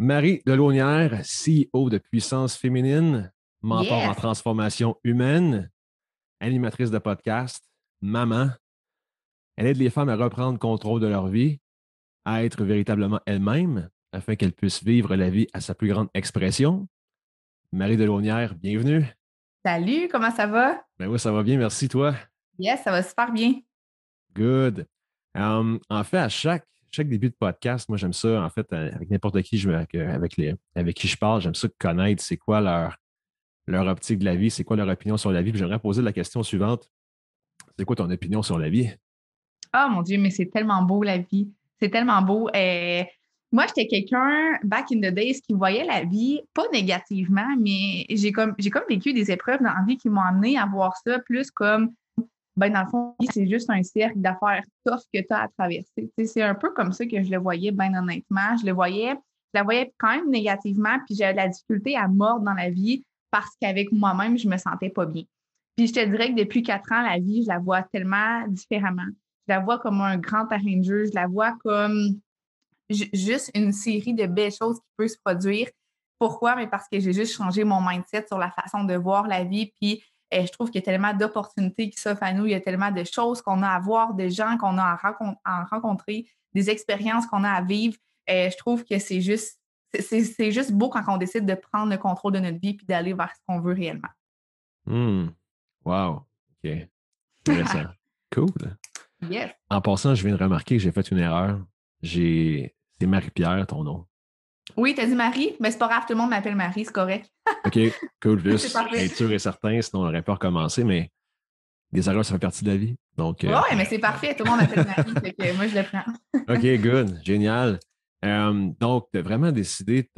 Marie Delaunière, CEO de Puissance Féminine, mentor en transformation humaine, animatrice de podcast, maman. Elle aide les femmes à reprendre contrôle de leur vie, à être véritablement elles-mêmes, afin qu'elles puissent vivre la vie à sa plus grande expression. Marie Delaunière, bienvenue. Salut, comment ça va? Ben oui, ça va bien, merci toi. Yes, ça va super bien. Good. Um, en fait, à chaque chaque début de podcast, moi, j'aime ça, en fait, euh, avec n'importe qui, avec, avec, les, avec qui je parle, j'aime ça connaître c'est quoi leur, leur optique de la vie, c'est quoi leur opinion sur la vie. j'aimerais poser la question suivante. C'est quoi ton opinion sur la vie? Oh mon Dieu, mais c'est tellement beau la vie. C'est tellement beau. Euh, moi, j'étais quelqu'un, back in the days, qui voyait la vie, pas négativement, mais j'ai comme, j'ai comme vécu des épreuves dans la vie qui m'ont amené à voir ça plus comme ben dans le fond, c'est juste un cercle d'affaires tough que tu as à traverser. C'est un peu comme ça que je le voyais, bien honnêtement. Je le voyais, je la voyais quand même négativement, puis j'avais de la difficulté à mordre dans la vie parce qu'avec moi-même, je me sentais pas bien. Puis je te dirais que depuis quatre ans, la vie, je la vois tellement différemment. Je la vois comme un grand terrain je la vois comme juste une série de belles choses qui peuvent se produire. Pourquoi? Mais parce que j'ai juste changé mon mindset sur la façon de voir la vie, puis et je trouve qu'il y a tellement d'opportunités qui s'offrent à nous, il y a tellement de choses qu'on a à voir, de gens qu'on a à, rencontrer, des expériences qu'on a à vivre. Et je trouve que c'est juste, c'est juste beau quand on décide de prendre le contrôle de notre vie et d'aller vers ce qu'on veut réellement. Mmh. Wow. OK. Intéressant. cool. Yes. En passant, je viens de remarquer que j'ai fait une erreur. J'ai. C'est Marie-Pierre, ton nom. Oui, tu as dit Marie, mais c'est pas grave, tout le monde m'appelle Marie, c'est correct. OK, cool. Juste être sûr et certain, sinon on aurait pas recommencé, mais des erreurs, ça fait partie de la vie. Donc, euh, oui, mais c'est parfait, tout le monde m'appelle Marie, que moi je le prends. OK, good, génial. Euh, donc, tu as vraiment décidé,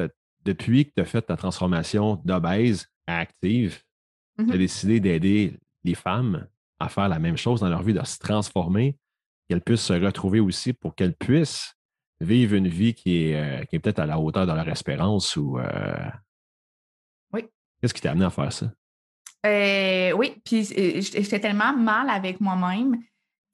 depuis que tu as fait ta transformation d'obèse à active, tu as mm-hmm. décidé d'aider les femmes à faire la même chose dans leur vie, de se transformer, qu'elles puissent se retrouver aussi pour qu'elles puissent vivre une vie qui est, euh, est peut-être à la hauteur de leur espérance ou. Euh, oui. Qu'est-ce qui t'a amené à faire ça? Euh, oui, puis j'étais tellement mal avec moi-même.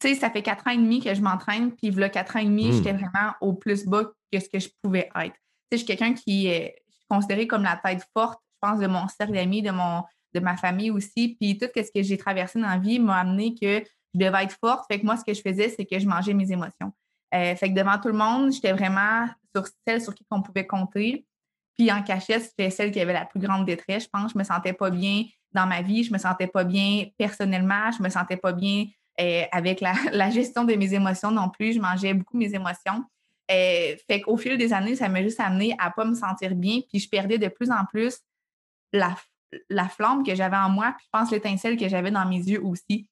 Tu sais, ça fait quatre ans et demi que je m'entraîne, puis là, quatre ans et demi, j'étais hmm. vraiment au plus bas que ce que je pouvais être. Tu sais, je suis quelqu'un qui est considéré comme la tête forte, je pense, de mon cercle d'amis, de, mon, de ma famille aussi. Puis tout ce que j'ai traversé dans la vie m'a amené que je devais être forte. Fait que moi, ce que je faisais, c'est que je mangeais mes émotions. Euh, fait que devant tout le monde, j'étais vraiment sur celle sur qui on pouvait compter. Puis en cachette, c'était celle qui avait la plus grande détresse. Je pense je me sentais pas bien dans ma vie, je me sentais pas bien personnellement, je me sentais pas bien euh, avec la, gestion de mes émotions non plus. Je mangeais beaucoup mes émotions. Euh, fait qu'au fil des années, ça m'a juste amené à pas me sentir bien. Puis je perdais de plus en plus la, la flamme que j'avais en moi, puis je pense l'étincelle que j'avais dans mes yeux aussi.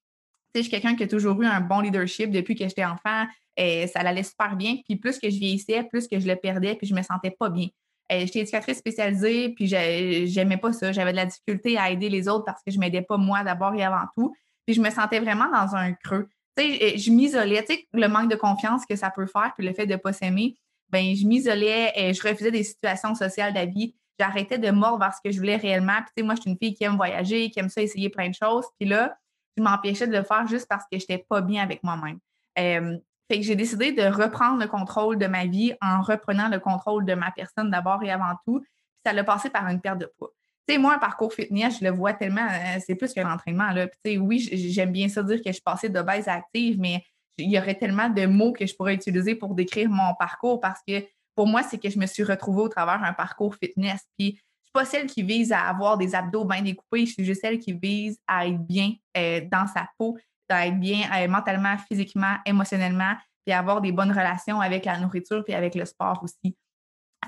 je suis quelqu'un qui a toujours eu un bon leadership depuis que j'étais enfant. Et ça allait super bien. Puis plus que je vieillissais, plus que je le perdais, puis je me sentais pas bien. J'étais éducatrice spécialisée, puis j'aimais pas ça. J'avais de la difficulté à aider les autres parce que je m'aidais pas moi d'abord et avant tout. Puis je me sentais vraiment dans un creux. Tu sais, je m'isolais. Tu sais, le manque de confiance que ça peut faire, puis le fait de pas s'aimer, ben je m'isolais et je refusais des situations sociales vie. J'arrêtais de mordre ce que je voulais réellement. Puis moi, je suis une fille qui aime voyager, qui aime ça essayer plein de choses. Puis là, je m'empêchais de le faire juste parce que je n'étais pas bien avec moi-même. Euh, fait que j'ai décidé de reprendre le contrôle de ma vie en reprenant le contrôle de ma personne d'abord et avant tout. Puis ça l'a passé par une perte de poids. Tu sais, moi, un parcours fitness, je le vois tellement, euh, c'est plus qu'un entraînement. Là. Puis, oui, j'aime bien ça dire que je passais de base à active, mais il y aurait tellement de mots que je pourrais utiliser pour décrire mon parcours parce que pour moi, c'est que je me suis retrouvée au travers d'un parcours fitness. Puis, je suis pas celle qui vise à avoir des abdos bien découpés, je suis juste celle qui vise à être bien euh, dans sa peau, à être bien euh, mentalement, physiquement, émotionnellement, puis avoir des bonnes relations avec la nourriture puis avec le sport aussi.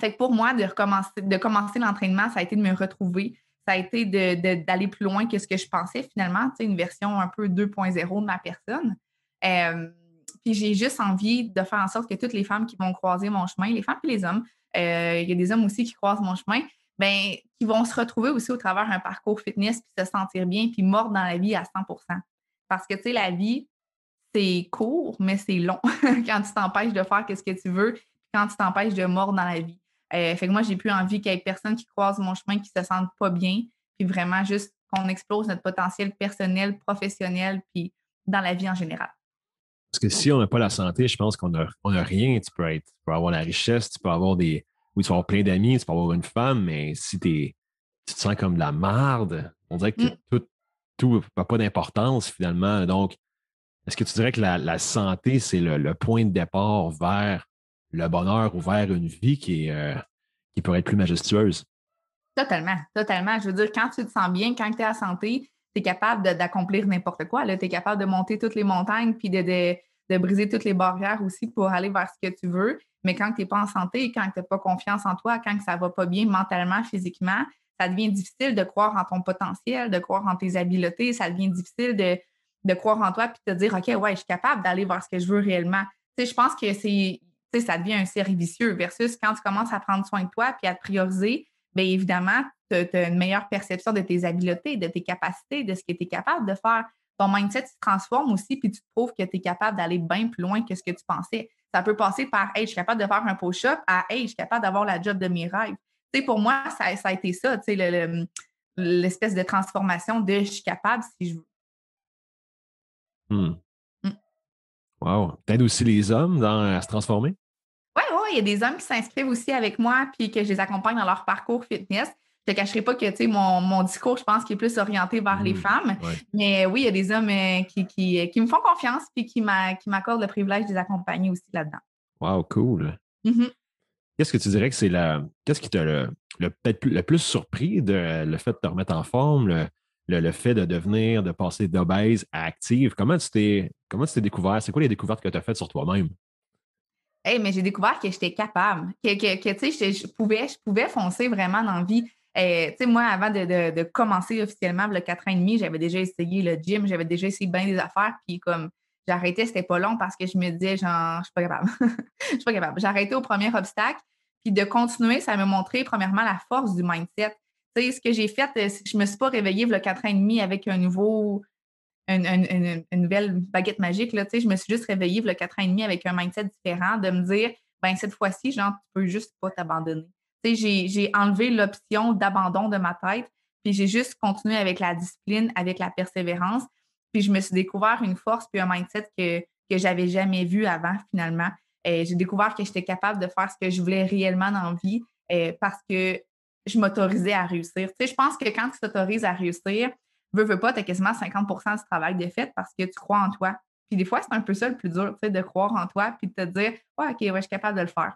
Fait que pour moi, de, recommencer, de commencer l'entraînement, ça a été de me retrouver. Ça a été d'aller plus loin que ce que je pensais finalement, une version un peu 2.0 de ma personne. Euh, puis j'ai juste envie de faire en sorte que toutes les femmes qui vont croiser mon chemin, les femmes et les hommes, euh, il y a des hommes aussi qui croisent mon chemin, ben, qui vont se retrouver aussi au travers d'un parcours fitness, puis se sentir bien, puis mordre dans la vie à 100 Parce que, tu sais, la vie, c'est court, mais c'est long quand tu t'empêches de faire ce que tu veux, quand tu t'empêches de mordre dans la vie. Euh, fait que moi, j'ai plus envie qu'il y ait personne qui croise mon chemin qui se sente pas bien, puis vraiment juste qu'on explose notre potentiel personnel, professionnel, puis dans la vie en général. Parce que si on n'a pas la santé, je pense qu'on n'a a rien. Tu peux, être, tu peux avoir la richesse, tu peux avoir des, oui, tu vas avoir plein d'amis, tu peux avoir une femme, mais si tu te sens comme de la marde, on dirait que mm. tout, tout n'a pas d'importance finalement. Donc, est-ce que tu dirais que la, santé, c'est le, point de départ vers le bonheur ou vers une vie qui, euh, qui pourrait être plus majestueuse? Totalement, totalement. Je veux dire, quand tu te sens bien, quand tu es en santé, tu es capable d'accomplir n'importe quoi. Tu es capable de monter toutes les montagnes puis de, de, briser toutes les barrières aussi pour aller vers ce que tu veux. Mais quand tu n'es pas en santé, quand tu n'as pas confiance en toi, quand ça ne va pas bien mentalement, physiquement, ça devient difficile de croire en ton potentiel, de croire en tes habiletés. Ça devient difficile de, de croire en toi puis de te dire, OK, ouais, je suis capable d'aller vers ce que je veux réellement. Tu sais, je pense que c'est, ça devient un cercle vicieux versus quand tu commences à prendre soin de toi puis à te prioriser, bien évidemment, tu as une meilleure perception de tes habiletés, de tes capacités, de ce que tu es capable de faire. Ton mindset se transforme aussi, puis tu te trouves que tu es capable d'aller bien plus loin que ce que tu pensais. Ça peut passer par Hey, je suis capable de faire un push-up à Hey, je suis capable d'avoir la job de mes rêves. Pour moi, ça, ça a été ça, l'espèce de transformation de je suis capable si je veux. Hmm. Mm. Wow. T'aides aussi les hommes à se transformer? Oui, oui, il y a des hommes qui s'inscrivent aussi avec moi puis que je les accompagne dans leur parcours fitness. Je ne te cacherai pas que mon, mon discours, je pense, qui est plus orienté vers les hmm, femmes. Mais oui, il y a des hommes euh, qui, qui, me font confiance puis qui m'accordent le privilège de les accompagner aussi là-dedans. Wow, cool. Mm-hmm. Qu'est-ce que tu dirais que c'est la. Qu'est-ce qui t'a le, le, le, plus surpris de le fait de te remettre en forme, le, le, fait de devenir, de passer d'obèse à active? Comment tu t'es comment tu t'es découvert? C'est quoi les découvertes que tu as faites sur toi-même? Hey, mais j'ai découvert que j'étais capable, que, que, je, pouvais, je pouvais foncer vraiment dans la vie. Euh, moi, avant de, commencer officiellement, le 4 ans et demi, j'avais déjà essayé le gym, j'avais déjà essayé bien des affaires, puis comme j'arrêtais, c'était pas long parce que je me disais, genre, je suis pas capable. Je suis pas capable. J'arrêtais au premier obstacle, puis de continuer, ça m'a montré, premièrement, la force du mindset ce que j'ai fait, euh, je me suis pas réveillée le 4 ans et demi avec un nouveau, une, nouvelle baguette magique. Là, je me suis juste réveillée le 4 ans et demi avec un mindset différent, de me dire, ben cette fois-ci, genre, tu peux juste pas t'abandonner. J'ai enlevé l'option d'abandon de ma tête, puis j'ai juste continué avec la discipline, avec la persévérance. Puis je me suis découvert une force puis un mindset que, que j'avais jamais vu avant, finalement. J'ai découvert que j'étais capable de faire ce que je voulais réellement dans la vie euh, parce que je m'autorisais à réussir. Tu sais, je pense que quand tu t'autorises à réussir, veux, veux pas, tu as quasiment 50% du travail de fait parce que tu crois en toi. Puis des fois, c'est un peu ça le plus dur, tu sais, de croire en toi puis de te dire, ouais, OK, ouais, je suis capable de le faire.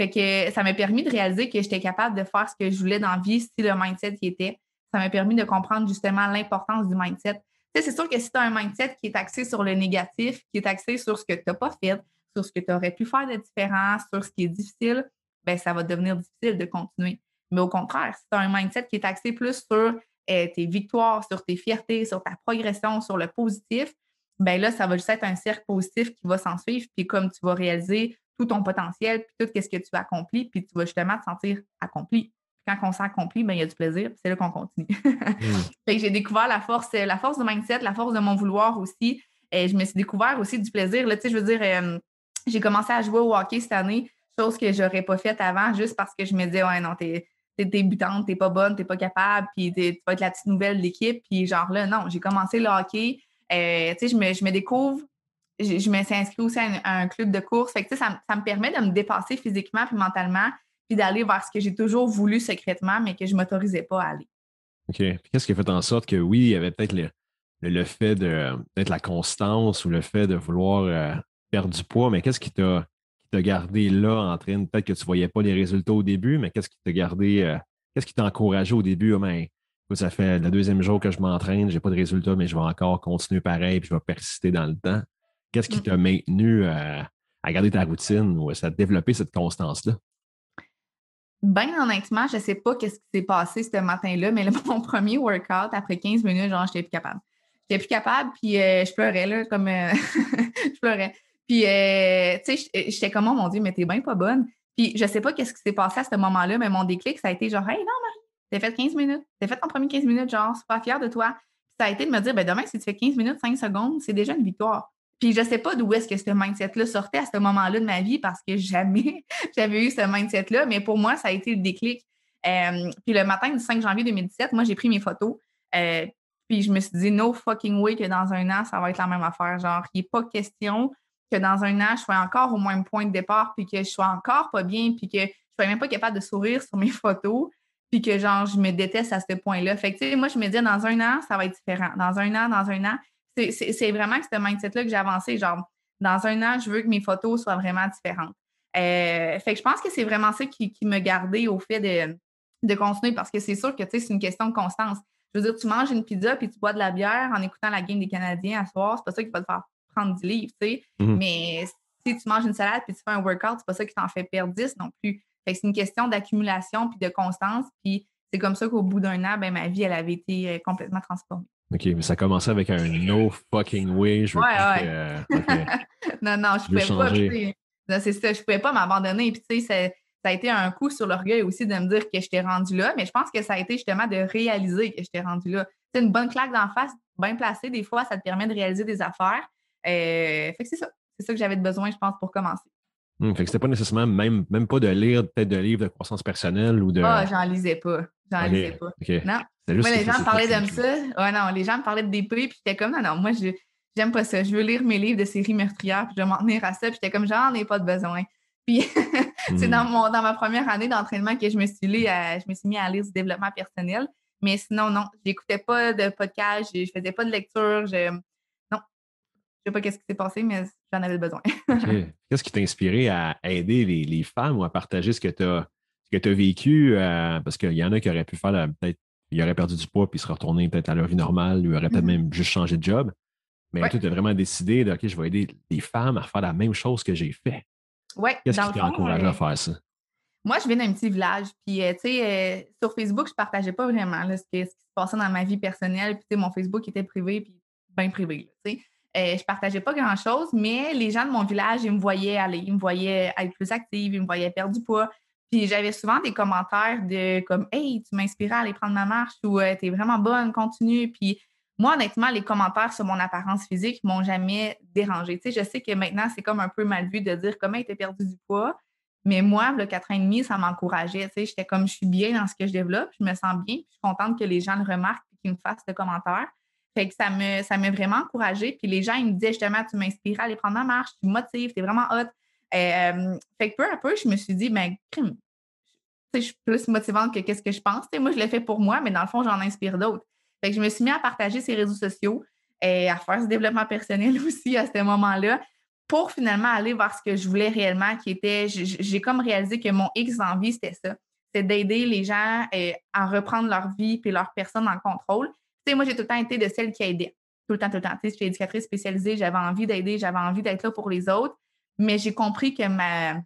Fait que ça m'a permis de réaliser que j'étais capable de faire ce que je voulais dans la vie si le mindset y était. Ça m'a permis de comprendre justement l'importance du mindset. C'est sûr que si tu as un mindset qui est axé sur le négatif, qui est axé sur ce que tu n'as pas fait, sur ce que tu aurais pu faire de différent, sur ce qui est difficile, ben ça va devenir difficile de continuer. Mais au contraire, si tu as un mindset qui est axé plus sur euh, tes victoires, sur tes fiertés, sur ta progression, sur le positif, ben là, ça va juste être un cercle positif qui va s'en suivre. Puis comme tu vas réaliser tout ton potentiel, puis tout ce que tu as accompli, puis tu vas justement te sentir accompli. Quand on s'accomplit, ben, il y a du plaisir, c'est là qu'on continue. mmh. j'ai découvert la force, la force du mindset, la force de mon vouloir aussi. Et je me suis découvert aussi du plaisir. Là, je veux dire, euh, j'ai commencé à jouer au hockey cette année, chose que je n'aurais pas faite avant, juste parce que je me disais, ouais, non, t'es t'es débutante, t'es pas bonne, t'es pas capable, puis tu vas être la petite nouvelle de l'équipe. Puis genre là, non, j'ai commencé le hockey. Euh, je me, je me découvre. Je, me suis inscrite aussi à un, club de course. Fait que, ça, ça me permet de me dépasser physiquement puis mentalement, puis d'aller vers ce que j'ai toujours voulu secrètement, mais que je ne m'autorisais pas à aller. OK. Qu'est-ce qui a fait en sorte que oui, il y avait peut-être le, le, fait de peut-être la constance ou le fait de vouloir euh, perdre du poids, mais qu'est-ce qui t'a t'a gardé là en train, peut-être que tu ne voyais pas les résultats au début, mais qu'est-ce qui t'a gardé, euh, qu'est-ce qui t'a encouragé au début? Oh, ben, ça fait le deuxième jour que je m'entraîne, je n'ai pas de résultats, mais je vais encore continuer pareil, puis je vais persister dans le temps. Qu'est-ce qui mm. t'a maintenu euh, à garder ta routine ou à développer cette constance-là? Ben honnêtement, je ne sais pas qu'est-ce qui s'est passé ce matin-là, mais mon premier workout, après 15 minutes, genre, j'étais plus capable. J'étais plus capable, puis euh, je pleurais, là, comme je pleurais. Puis, euh, tu sais, j'étais comme, oh mon Dieu, mais t'es bien pas bonne. Puis, je sais pas qu'est-ce qui s'est passé à ce moment-là, mais mon déclic, ça a été genre, hey, non, Marie, t'as fait 15 minutes. T'as fait ton premier 15 minutes, genre, pas fière de toi. Puis, ça a été de me dire, ben demain, si tu fais 15 minutes, 5 secondes, c'est déjà une victoire. Puis, je sais pas d'où est-ce que ce mindset-là sortait à ce moment-là de ma vie parce que jamais j'avais eu ce mindset-là, mais pour moi, ça a été le déclic. Euh, puis, le matin du 5 janvier 2017, moi, j'ai pris mes photos. Euh, puis, je me suis dit, no fucking way que dans un an, ça va être la même affaire. Genre, il n'est pas question que dans un an, je sois encore au même point de départ, puis que je sois encore pas bien, puis que je sois même pas capable de sourire sur mes photos, puis que genre, je me déteste à ce point-là. Fait que, moi, je me dis, dans un an, ça va être différent. Dans un an, dans un an, c'est vraiment ce mindset-là que j'ai avancé. Genre, dans un an, je veux que mes photos soient vraiment différentes. Euh, fait que je pense que c'est vraiment ça qui, me gardait au fait de, de continuer parce que c'est sûr que c'est une question de constance. Je veux dire, tu manges une pizza puis tu bois de la bière en écoutant la game des Canadiens à soir, c'est pas ça qui va te faire prendre du livre, tu sais. Mm-hmm. Mais si tu manges une salade puis tu fais un workout, c'est pas ça qui t'en fait perdre 10 non plus. Fait que c'est une question d'accumulation puis de constance. Puis c'est comme ça qu'au bout d'un an, ben, ma vie, elle avait été euh, complètement transformée. OK, mais ça commençait avec un no fucking way. Je ouais, ouais. Euh, non, non, je, ne pouvais pas. C'est ça, je pouvais pas m'abandonner. Puis, tu sais, ça a été un coup sur l'orgueil aussi de me dire que je t'ai rendu là, mais je pense que ça a été justement de réaliser que je t'ai rendu là. C'est une bonne claque d'en face, bien placée, des fois, ça te permet de réaliser des affaires. Euh, fait que c'est ça. C'est ça que j'avais besoin, je pense, pour commencer. Hum, fait que c'était pas nécessairement même, même pas de lire peut-être de livres de croissance personnelle ou de. Ah, j'en lisais pas. J'en lisais pas. Non. Moi, les gens me parlaient de ça. Ouais, non, les gens me parlaient de DP, puis j'étais comme, non, non, moi, je j'aime pas ça. Je veux lire mes livres de séries meurtrières, puis je vais m'en tenir à ça. Puis j'étais comme, j'en ai pas de besoin. Puis c'est dans, hmm. mon, dans ma première année d'entraînement que je me suis je me suis mis à lire du développement personnel. Mais sinon, non, j'écoutais pas de podcast, je, faisais pas de lecture. Je, non, je sais pas qu'est-ce qui s'est passé, mais j'en avais besoin. Qu'est-ce qui t'a inspiré à aider les, femmes ou à partager ce que tu as, as, vécu? Euh, parce qu'il y en a qui auraient pu faire peut-être ils auraient perdu du poids puis se retourner peut-être à leur vie normale, ils auraient peut-être mm-hmm. même juste changé de job. Mais toi, tu as vraiment décidé de OK, je vais aider les femmes à faire la même chose que j'ai fait. Oui. Qu'est-ce qui t'a encouragé à faire ça? Moi, je viens d'un petit village. Puis, euh, tu sais, euh, sur Facebook, je ne partageais pas vraiment ce, qui se passait dans ma vie personnelle. Puis, tu sais, mon Facebook était privé, puis bien privé. Tu sais. Euh, je ne partageais pas grand-chose, mais les gens de mon village, ils me voyaient aller, ils me voyaient être plus active, ils me voyaient perdre du poids. Puis j'avais souvent des commentaires de comme Hey, tu m'inspirais à aller prendre ma marche ou Tu es vraiment bonne, continue. Puis moi, honnêtement, les commentaires sur mon apparence physique m'ont jamais dérangé. Tu sais, je sais que maintenant, c'est comme un peu mal vu de dire comment tu perdu du poids. Mais moi, le 4 ans et demi, ça m'encourageait. Tu sais, j'étais comme je suis bien dans ce que je développe, je me sens bien, puis je suis contente que les gens le remarquent et qu'ils me fassent des commentaires. Fait que ça me ça m'a vraiment encouragée. Puis les gens, ils me disaient justement, tu m'inspires à aller prendre ma marche, tu me motives, tu es vraiment hot. Euh, fait que peu à peu, je me suis dit, ben, je suis plus motivante que qu'est-ce que je pense. moi, je l'ai fait pour moi, mais dans le fond, j'en inspire d'autres. Fait que je me suis mis à partager ces réseaux sociaux et à faire ce développement personnel aussi à ce moment-là pour finalement aller voir ce que je voulais réellement, qui était, j'ai comme réalisé que mon X envie, c'était ça. C'est d'aider les gens euh, à reprendre leur vie et leur personne en contrôle. Moi, j'ai tout le temps été de celle qui aidait. Tout le temps, tout le temps. Je suis éducatrice spécialisée, j'avais envie d'aider, j'avais envie d'être là pour les autres. Mais j'ai compris que ma,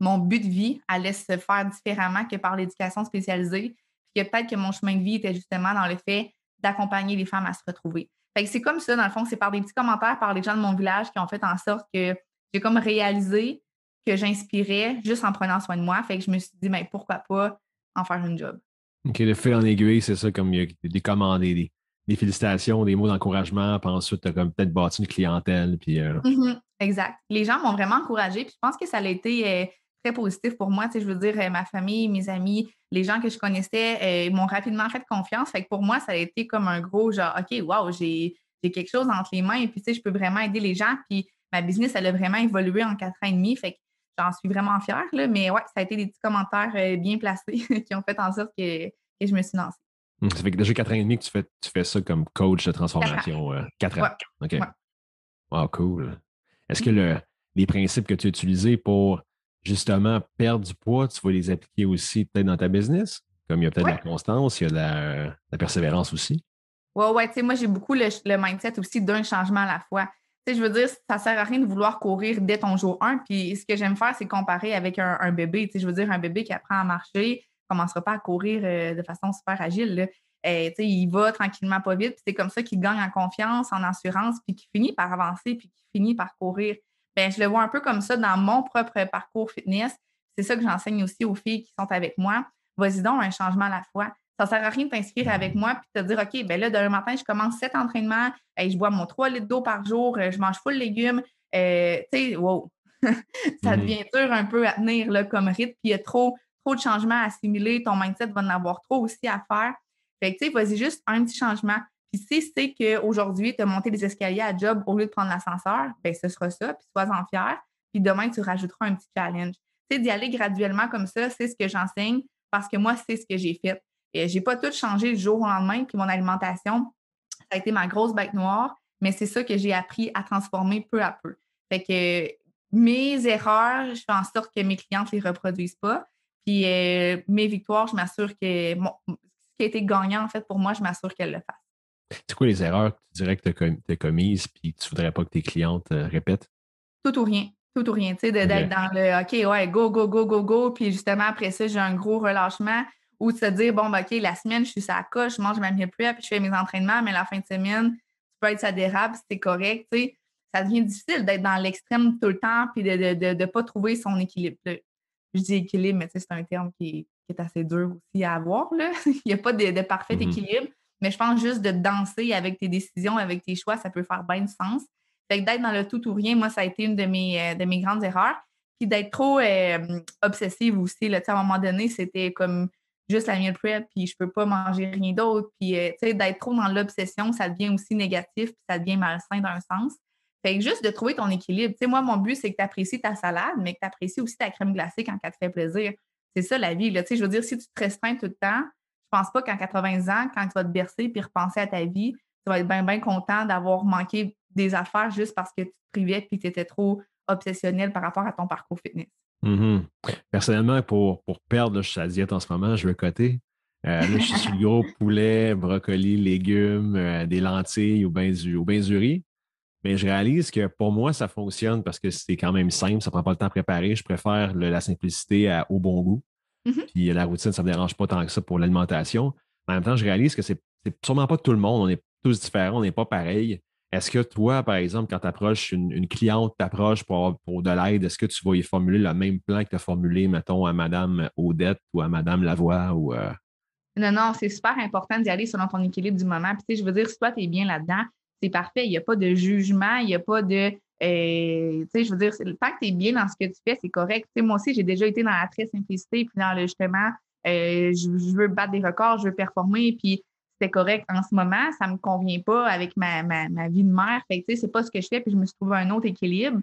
mon but de vie allait se faire différemment que par l'éducation spécialisée que peut-être que mon chemin de vie était justement dans le fait d'accompagner les femmes à se retrouver. C'est comme ça, dans le fond, c'est par des petits commentaires par les gens de mon village qui ont fait en sorte que j'ai comme réalisé que j'inspirais juste en prenant soin de moi. Fait que je me suis dit, mais ben, pourquoi pas en faire une job. OK, le fait en aiguille, c'est ça, comme il y a des commandes, des, félicitations, des mots d'encouragement, puis ensuite, tu as comme peut-être bâti une clientèle. Puis, euh, mm-hmm, exact. Les gens m'ont vraiment encouragée, puis je pense que ça a été euh, très positif pour moi. Tu sais, je veux dire, euh, ma famille, mes amis, les gens que je connaissais m'ont rapidement fait confiance. Fait que pour moi, ça a été comme un gros genre, OK, wow, j'ai quelque chose entre les mains et puis, tu sais, je peux vraiment aider les gens. Puis ma business, elle a vraiment évolué en quatre ans et demi. Fait que j'en suis vraiment fière. Là, mais ouais, ça a été des petits commentaires bien placés qui ont fait en sorte que, je me suis lancée. Hum, ça fait que déjà quatre ans et demi que tu fais, tu fais ça comme coach de transformation. Quatre ans. OK. Wow, cool. Est-ce que le, les principes que tu as utilisés pour justement perdre du poids, tu vas les appliquer aussi peut-être dans ta business? Comme il y a peut-être la constance, il y a la, la persévérance aussi. Oui, oui, tu sais, moi, j'ai beaucoup le, mindset aussi d'un changement à la fois. Tu sais, je veux dire, ça ne sert à rien de vouloir courir dès ton jour 1. Puis ce que j'aime faire, c'est comparer avec un, bébé. Tu sais, je veux dire, un bébé qui apprend à marcher commencera pas à courir euh, de façon super agile. Là. Euh, il va tranquillement pas vite. Puis c'est comme ça qu'il gagne en confiance, en assurance, puis qu'il finit par avancer, puis qu'il finit par courir. Ben, je le vois un peu comme ça dans mon propre parcours fitness. C'est ça que j'enseigne aussi aux filles qui sont avec moi. Vas-y donc, un changement à la fois. Ça ne sert à rien de t'inscrire avec moi et de te dire, OK, ben là, demain matin, je commence cet entraînements, et je bois mon 3 litres d'eau par jour, euh, je mange full légumes. Euh, tu sais, wow, ça mmh devient dur un peu à tenir là, comme rythme. Puis il y a trop, trop de changements à assimiler. Ton mindset va en avoir trop aussi à faire. Fait que, tu vas-y juste un petit changement. Puis si c'est qu'aujourd'hui, tu as monté les escaliers à job au lieu de prendre l'ascenseur, bien, ce sera ça, puis sois-en fier. Puis demain, tu rajouteras un petit challenge. Tu sais, d'y aller graduellement comme ça, c'est ce que j'enseigne parce que moi, c'est ce que j'ai fait. Et j'ai pas tout changé du jour au lendemain, puis mon alimentation, ça a été ma grosse bête noire, mais c'est ça que j'ai appris à transformer peu à peu. Fait que mes erreurs, je fais en sorte que mes clientes ne les reproduisent pas. Puis euh, mes victoires, je m'assure que ce qui a été gagnant, en fait, pour moi, je m'assure qu'elles le fassent. C'est quoi les erreurs que tu dirais que tu as, commises puis tu ne voudrais pas que tes clientes euh, répètent? Tout ou rien. Tout ou rien. Tu sais, d'être dans le OK, ouais, go, go, go, go, go. Puis justement, après ça, j'ai un gros relâchement ou de se dire, bon, ben, OK, la semaine, je suis sa coche, je mange ma meal prep, puis je fais mes entraînements, mais la fin de semaine, tu peux être ça dérape, c'est correct. Tu sais, ça devient difficile d'être dans l'extrême tout le temps puis de ne de, pas trouver son équilibre. Je dis équilibre, mais c'est un terme qui est, assez dur aussi à avoir. Là. Il n'y a pas de, parfait mm-hmm. équilibre, mais je pense juste de danser avec tes décisions, avec tes choix, ça peut faire bien du sens. Fait que d'être dans le tout ou rien, moi, ça a été une de mes, euh, de mes grandes erreurs. Puis d'être trop euh, obsessive aussi. Là, à un moment donné, c'était comme juste la meal prep, puis je peux pas manger rien d'autre. Puis, euh, d'être trop dans l'obsession, ça devient aussi négatif, puis ça devient malsain d'un sens. Fait juste de trouver ton équilibre. Tu sais, moi, mon but, c'est que tu apprécies ta salade, mais que tu apprécies aussi ta crème glacée quand elle te fait plaisir. C'est ça la vie. Là. Tu sais, je veux dire, si tu te restreins tout le temps, je pense pas qu'en 80 ans, quand tu vas te bercer puis repenser à ta vie, tu vas être bien, content d'avoir manqué des affaires juste parce que tu te privais puis que tu étais trop obsessionnel par rapport à ton parcours fitness. Mm-hmm. Personnellement, pour, pour perdre, je suis diète en ce moment, je veux coter. Euh, là, je suis le gros poulet, brocoli, légumes, euh, des lentilles ou bien du, du riz. Mais je réalise que pour moi, ça fonctionne parce que c'est quand même simple, ça ne prend pas le temps à préparer. Je préfère la simplicité au bon goût. Mm-hmm. Puis la routine, ça ne me dérange pas tant que ça pour l'alimentation. En même temps, je réalise que c'est sûrement pas tout le monde. On est tous différents, on n'est pas pareil. Est-ce que toi, par exemple, quand tu approches une, cliente, t'approches pour, pour de l'aide, est-ce que tu vas y formuler le même plan que tu as formulé, mettons, à Mme Odette ou à Mme Lavoie ou euh? Non, non, c'est super important d'y aller selon ton équilibre du moment. Puis, je veux dire, si toi, tu es bien là-dedans, c'est parfait. Il n'y a pas de jugement, il n'y a pas de. Euh, tu sais, je veux dire, fait que tu es bien dans ce que tu fais, c'est correct. Tu sais, moi aussi, j'ai déjà été dans la très simplicité, puis dans le justement, euh, je, veux battre des records, je veux performer, puis c'est correct en ce moment, ça ne me convient pas avec ma, vie de mère. Fait tu sais, c'est pas ce que je fais, puis je me suis trouvé un autre équilibre,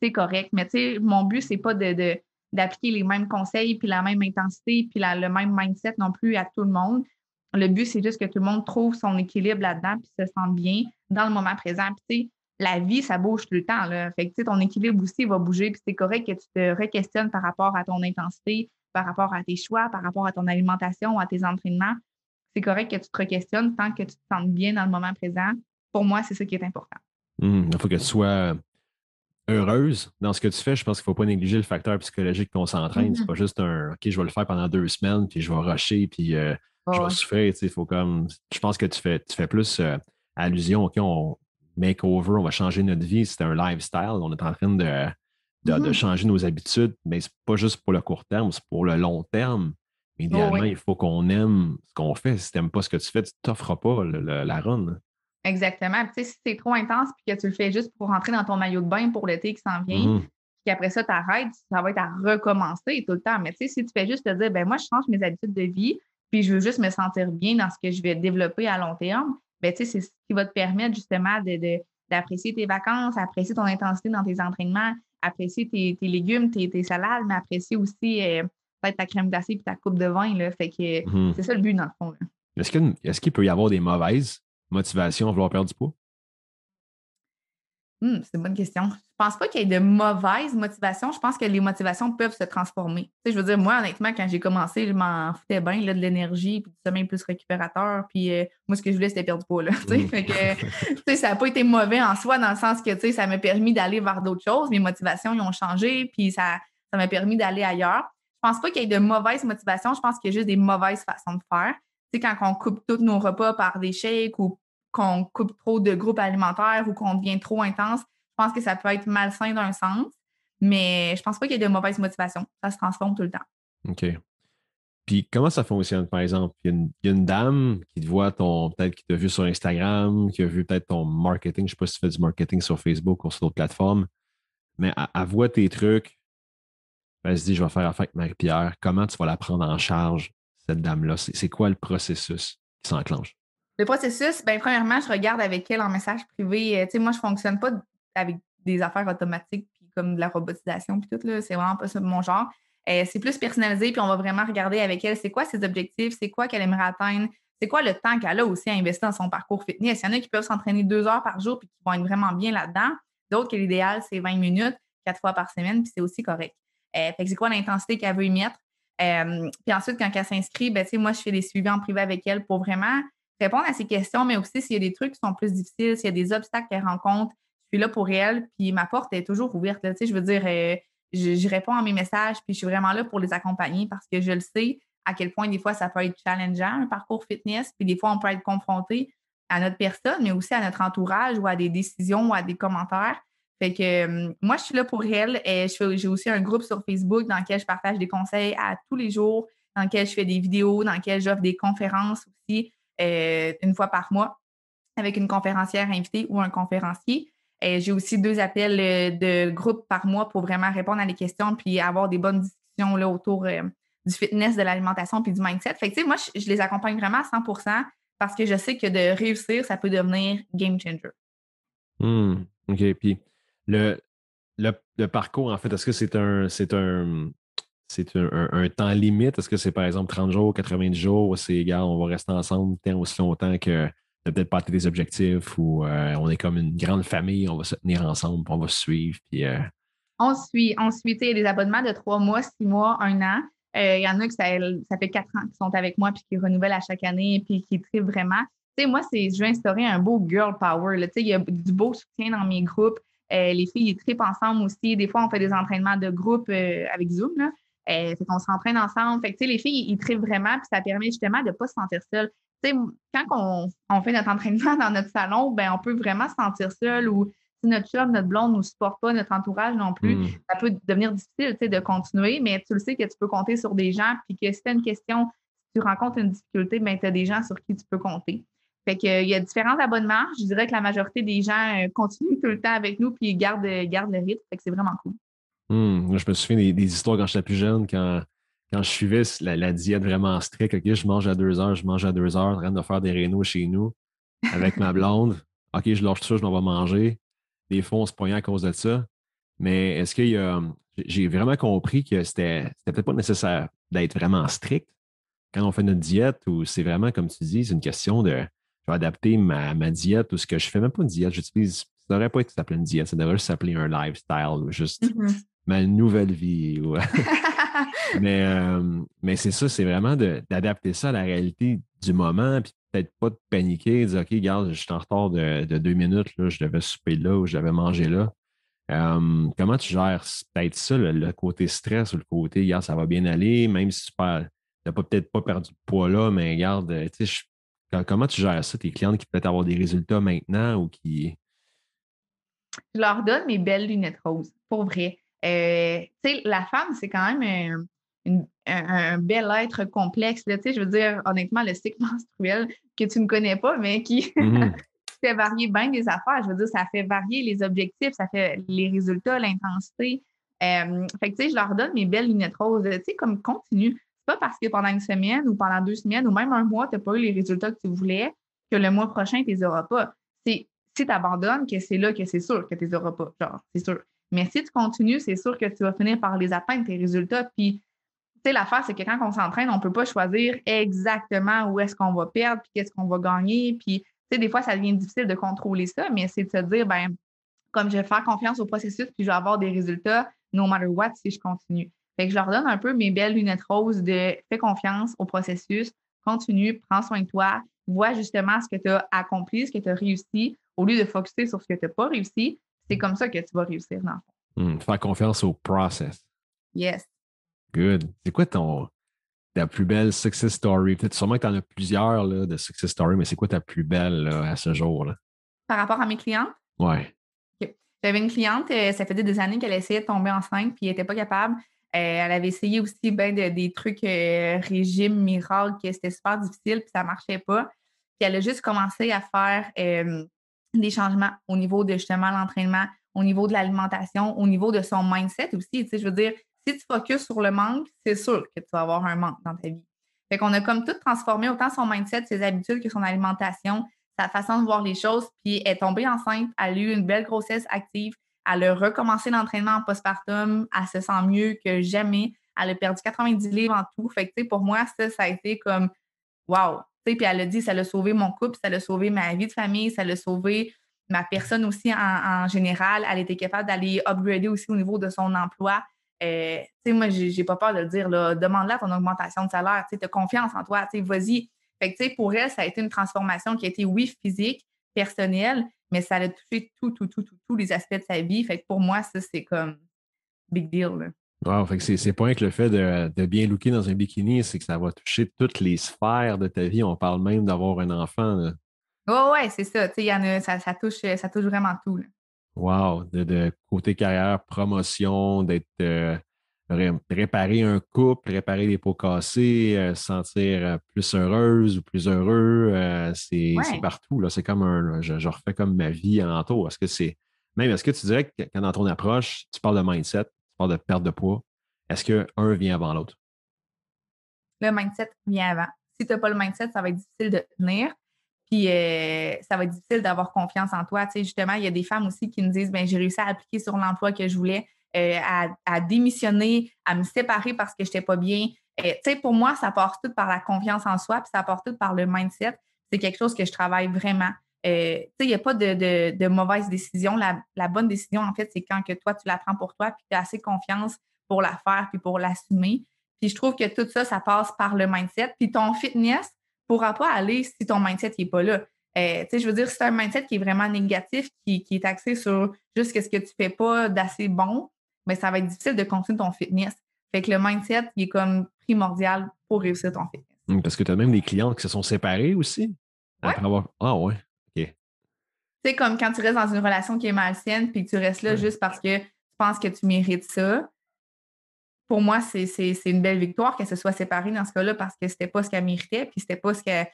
c'est correct. Mais, tu sais, mon but, c'est pas de, d'appliquer les mêmes conseils, puis la même intensité, puis le même mindset non plus à tout le monde. Le but, c'est juste que tout le monde trouve son équilibre là-dedans puis se sente bien dans le moment présent. Puis, la vie, ça bouge tout le temps. Là. Fait que, ton équilibre aussi va bouger. Puis, c'est correct que tu te re-questionnes par rapport à ton intensité, par rapport à tes choix, par rapport à ton alimentation, à tes entraînements. C'est correct que tu te re-questionnes tant que tu te sens bien dans le moment présent. Pour moi, c'est ça qui est important. Mmh, il faut que tu sois heureuse dans ce que tu fais. Je pense qu'il ne faut pas négliger le facteur psychologique qu'on s'entraîne. C'est mmh pas juste un OK, je vais le faire pendant deux semaines, puis je vais rusher, puis euh, je vais souffrir. Il faut comme. Je pense que tu fais, tu fais plus euh, allusion, OK, on over, on va changer notre vie. C'est un lifestyle. On est en train de, de, mmh changer nos habitudes, mais c'est pas juste pour le court terme, c'est pour le long terme. Oh, idéalement, il faut qu'on aime ce qu'on fait. Si tu n'aimes pas ce que tu fais, tu ne t'offres pas la run. Exactement. si c'est trop intense et que tu le fais juste pour rentrer dans ton maillot de bain pour l'été qui s'en vient, mmh puis après ça, tu arrêtes, ça va être à recommencer tout le temps. Mais si tu fais juste te dire, ben moi, je change mes habitudes de vie, puis je veux juste me sentir bien dans ce que je vais développer à long terme, bien, c'est ce qui va te permettre justement d'apprécier tes vacances, apprécier ton intensité dans tes entraînements, apprécier tes, légumes, tes, salades, mais apprécier aussi euh, peut-être ta crème glacée et ta coupe de vin. Là. Fait que mmh c'est ça le but dans le fond. Est-ce qu'il peut y avoir des mauvaises motivations à vouloir perdre du poids? Hmm, c'est une bonne question. Je pense pas qu'il y ait de mauvaises motivations. Je pense que les motivations peuvent se transformer. Tu sais, je veux dire, moi, honnêtement, quand j'ai commencé, je m'en foutais bien de l'énergie, puis du sommeil plus récupérateur. Puis euh, moi, ce que je voulais, c'était perdre du poids. Là, mmh. fait que, ça n'a pas été mauvais en soi, dans le sens que ça m'a permis d'aller vers d'autres choses. Mes motivations, ils ont changé, puis ça ça m'a permis d'aller ailleurs. Je pense pas qu'il y ait de mauvaises motivations. Je pense qu'il y a juste des mauvaises façons de faire. Tu sais, quand on coupe tous nos repas par des shakes ou qu'on coupe trop de groupes alimentaires ou qu'on devient trop intense, je pense que ça peut être malsain d'un sens, mais je pense pas qu'il y ait de mauvaises motivations. Ça se transforme tout le temps. OK. Puis comment ça fonctionne, par exemple? Il y a une, dame qui te voit ton, peut-être qui t'a vu sur Instagram, qui a vu peut-être ton marketing. Je ne sais pas si tu fais du marketing sur Facebook ou sur d'autres plateformes, mais elle, voit tes trucs. Elle se dit, je vais faire affaire avec Marie-Pierre. Comment tu vas la prendre en charge, cette dame-là? C'est quoi le processus qui s'enclenche? Le processus, ben, premièrement, je regarde avec elle en message privé. Euh, moi, je ne fonctionne pas avec des affaires automatiques puis comme de la robotisation puis tout. C'est vraiment pas mon genre. Euh, c'est plus personnalisé, puis on va vraiment regarder avec elle c'est quoi ses objectifs, c'est quoi qu'elle aimerait atteindre, c'est quoi le temps qu'elle a aussi à investir dans son parcours fitness. Il y en a qui peuvent s'entraîner deux heures par jour puis qui vont être vraiment bien là-dedans. D'autres l'idéal, c'est 20 minutes, quatre fois par semaine, puis c'est aussi correct. Euh, fait que c'est quoi l'intensité qu'elle veut y mettre? Puis ensuite, quand elle s'inscrit, ben, moi, je fais des suivis en privé avec elle pour vraiment répondre à ses questions, mais aussi s'il y a des trucs qui sont plus difficiles, s'il y a des obstacles qu'elle rencontre, je suis là pour elle, puis ma porte est toujours ouverte. je veux dire, euh, je, réponds à mes messages, puis je suis vraiment là pour les accompagner parce que je le sais à quel point des fois ça peut être challengeant, un parcours fitness, puis des fois on peut être confronté à notre personne, mais aussi à notre entourage ou à des décisions ou à des commentaires. Fait que euh, moi, je suis là pour elle. Et j'ai aussi un groupe sur Facebook dans lequel je partage des conseils à tous les jours, dans lequel je fais des vidéos, dans lequel j'offre des conférences aussi euh, une fois par mois avec une conférencière invitée ou un conférencier. J'ai aussi deux appels euh, de groupe par mois pour vraiment répondre à des questions puis avoir des bonnes discussions là, autour du fitness, de l'alimentation puis du mindset. Fait que, moi, je, les accompagne vraiment à 100 parce que je sais que de réussir, ça peut devenir game changer. Mmh. OK. Puis le, le, parcours, en fait, est-ce que c'est un, c'est un, c'est un, temps limite? Est-ce que c'est par exemple 30 jours, 90 jours? C'est égal, on va rester ensemble tant aussi longtemps que n'a peut-être pas des objectifs ou euh, on est comme une grande famille, on va se tenir ensemble, on va se suivre. Puis, euh, On suit, on suit. Il y a des abonnements de trois mois, six mois, un an. Euh, il y en a que ça, fait quatre ans qu'ils sont avec moi puis qui renouvellent à chaque année puis qui trivent vraiment. Moi, c'est, je veux instaurer un beau girl power. Il y a du beau soutien dans mes groupes. Les filles, ils tripent ensemble aussi. Des fois, on fait des entraînements de groupe avec Zoom. Là. Euh, fait qu'on s'entraîne ensemble. Fait que, les filles, ils, tripent vraiment, puis ça permet justement de ne pas se sentir seul. quand on, fait notre entraînement dans notre salon, ben, on peut vraiment se sentir seul ou si notre chum, notre blonde ne nous supporte pas, notre entourage non plus, mm. ça peut devenir difficile de continuer, mais tu le sais que tu peux compter sur des gens, puis que si tu as une question, si tu rencontres une difficulté, ben, tu as des gens sur qui tu peux compter. Fait qu'il euh, y a différents abonnements. Je dirais que la majorité des gens euh, continuent tout le temps avec nous puis gardent, gardent le rythme. Fait que c'est vraiment cool. Hmm. je me souviens des, histoires quand j'étais plus jeune, quand, quand je suivais la, diète vraiment stricte. je mange à deux heures, je mange à deux heures, en train de faire des rénaux chez nous avec ma blonde. OK, je lâche ça, je m'en vais manger. Des fois, on se poignait à cause de ça. Mais est-ce qu'il y a. J'ai vraiment compris que c'était peut-être pas nécessaire d'être vraiment strict quand on fait notre diète ou c'est vraiment, comme tu dis, c'est une question de je vais adapter ma, diète ou ce que je fais. Même pas une diète, j'utilise. Ça devrait pas être s'appeler une diète, ça devrait s'appeler un lifestyle ou juste mm-hmm. ma nouvelle vie. mais euh, mais c'est ça, c'est vraiment d'adapter ça à la réalité du moment, puis peut-être pas de paniquer, de dire OK, regarde, je suis en retard de, deux minutes, là, je devais souper là ou je devais manger là. Euh, comment tu gères peut-être ça, le, côté stress ou le côté, regarde, ça va bien aller, même si tu n'as peut-être pas perdu de poids là, mais regarde, tu sais, Comment tu gères ça, tes clientes qui peuvent avoir des résultats maintenant ou qui. Je leur donne mes belles lunettes roses, pour vrai. Euh, la femme, c'est quand même un, bel être complexe. je veux dire, honnêtement, le cycle menstruel que tu ne connais pas, mais qui mm-hmm. fait varier bien des affaires. Je veux dire, ça fait varier les objectifs, ça fait les résultats, l'intensité. Euh, fait que, je leur donne mes belles lunettes roses. Tu sais, comme continue pas parce que pendant une semaine ou pendant deux semaines ou même un mois, tu n'as pas eu les résultats que tu voulais que le mois prochain, tu ne les auras pas. C'est si tu abandonnes, que c'est là que c'est sûr que tu les auras pas. Genre, c'est sûr. Mais si tu continues, c'est sûr que tu vas finir par les atteindre, tes résultats. Puis, tu sais, l'affaire, c'est que quand on s'entraîne, on ne peut pas choisir exactement où est-ce qu'on va perdre, puis qu'est-ce qu'on va gagner. Puis, tu sais, des fois, ça devient difficile de contrôler ça, mais c'est de se dire, ben comme je vais faire confiance au processus, puis je vais avoir des résultats no matter what si je continue. Fait que je leur donne un peu mes belles lunettes roses de fais confiance au processus, continue, prends soin de toi, vois justement ce que tu as accompli, ce que tu as réussi, au lieu de focuser sur ce que tu n'as pas réussi. C'est comme ça que tu vas réussir dans le fond. Hmm, faire confiance au process. Yes. Good. C'est quoi ton ta plus belle success story? Peut-être sûrement que tu en as plusieurs là, de success story, mais c'est quoi ta plus belle à ce jour? Là? Par rapport à mes clientes? Oui. J'avais une cliente, euh, ça faisait des années qu'elle essayait de tomber enceinte, puis elle n'était pas capable. Euh, elle avait essayé aussi ben, des trucs euh, régime miracle, que c'était super difficile, puis ça ne marchait pas. Puis elle a juste commencé à faire euh, des changements au niveau de justement l'entraînement, au niveau de l'alimentation, au niveau de son mindset aussi. Tu sais, je veux dire, si tu focuses sur le manque, c'est sûr que tu vas avoir un manque dans ta vie. Fait qu'on a comme tout transformé, autant son mindset, ses habitudes que son alimentation, sa façon de voir les choses. Puis elle est tombée enceinte, elle a eu une belle grossesse active, elle a recommencé l'entraînement en postpartum, elle se sent mieux que jamais. Elle a perdu 90 livres en tout. Fait que, pour moi, ça, ça a été comme wow. Puis elle a dit, ça l'a sauvé mon couple, ça l'a sauvé ma vie de famille, ça l'a sauvé ma personne aussi en, général. Elle était capable d'aller upgrader aussi au niveau de son emploi. Euh, moi, j'ai pas peur de le dire. Demande-la ton augmentation de salaire. Tu as confiance en toi. Vas-y. Fait que, pour elle, ça a été une transformation qui a été, oui, physique, personnelle, mais ça a touché tout, tout, tout, tous les aspects de sa vie. Fait que pour moi, ça, c'est comme big deal. Wow, fait que c'est pas que le fait de, bien looker dans un bikini, c'est que ça va toucher toutes les sphères de ta vie. On parle même d'avoir un enfant. Oui, ouais, c'est ça. Y en a, ça, touche, ça touche vraiment tout. Wow, de, côté carrière, promotion, d'être euh, réparer un couple, réparer les pots cassés, euh, se sentir euh, plus heureuse ou plus heureux, c'est partout. C'est comme un. Je, refais comme ma vie en tour. Est-ce que c'est. Même, est-ce que tu dirais que quand dans ton approche, tu parles de mindset, de perte de poids, est-ce qu'un vient avant l'autre? Le mindset vient avant. Si tu n'as pas le mindset, ça va être difficile de tenir. Puis euh, ça va être difficile d'avoir confiance en toi. Tu sais, justement, il y a des femmes aussi qui nous disent ben j'ai réussi à appliquer sur l'emploi que je voulais, euh, à, démissionner, à me séparer parce que je n'étais pas bien. Euh, tu sais, pour moi, ça passe tout par la confiance en soi, puis ça passe tout par le mindset. C'est quelque chose que je travaille vraiment. Euh, il n'y a pas de, mauvaise décision. La, bonne décision, en fait, c'est quand que toi, tu la prends pour toi, puis tu as assez confiance pour la faire, puis pour l'assumer. Puis je trouve que tout ça, ça passe par le mindset. Puis ton fitness ne pourra pas aller si ton mindset n'est pas là. Euh, je veux dire, si c'est un mindset qui est vraiment négatif, qui, est axé sur juste ce que tu ne fais pas d'assez bon, mais ça va être difficile de continuer ton fitness. Fait que le mindset, il est comme primordial pour réussir ton fitness. Parce que tu as même des clients qui se sont séparés aussi. Ah ouais. C'est comme quand tu restes dans une relation qui est malsaine puis que tu restes là juste parce que tu penses que tu mérites ça. Pour moi, c'est une belle victoire qu'elle se soit séparée dans ce cas-là parce que c'était pas ce qu'elle méritait puis c'était pas ce que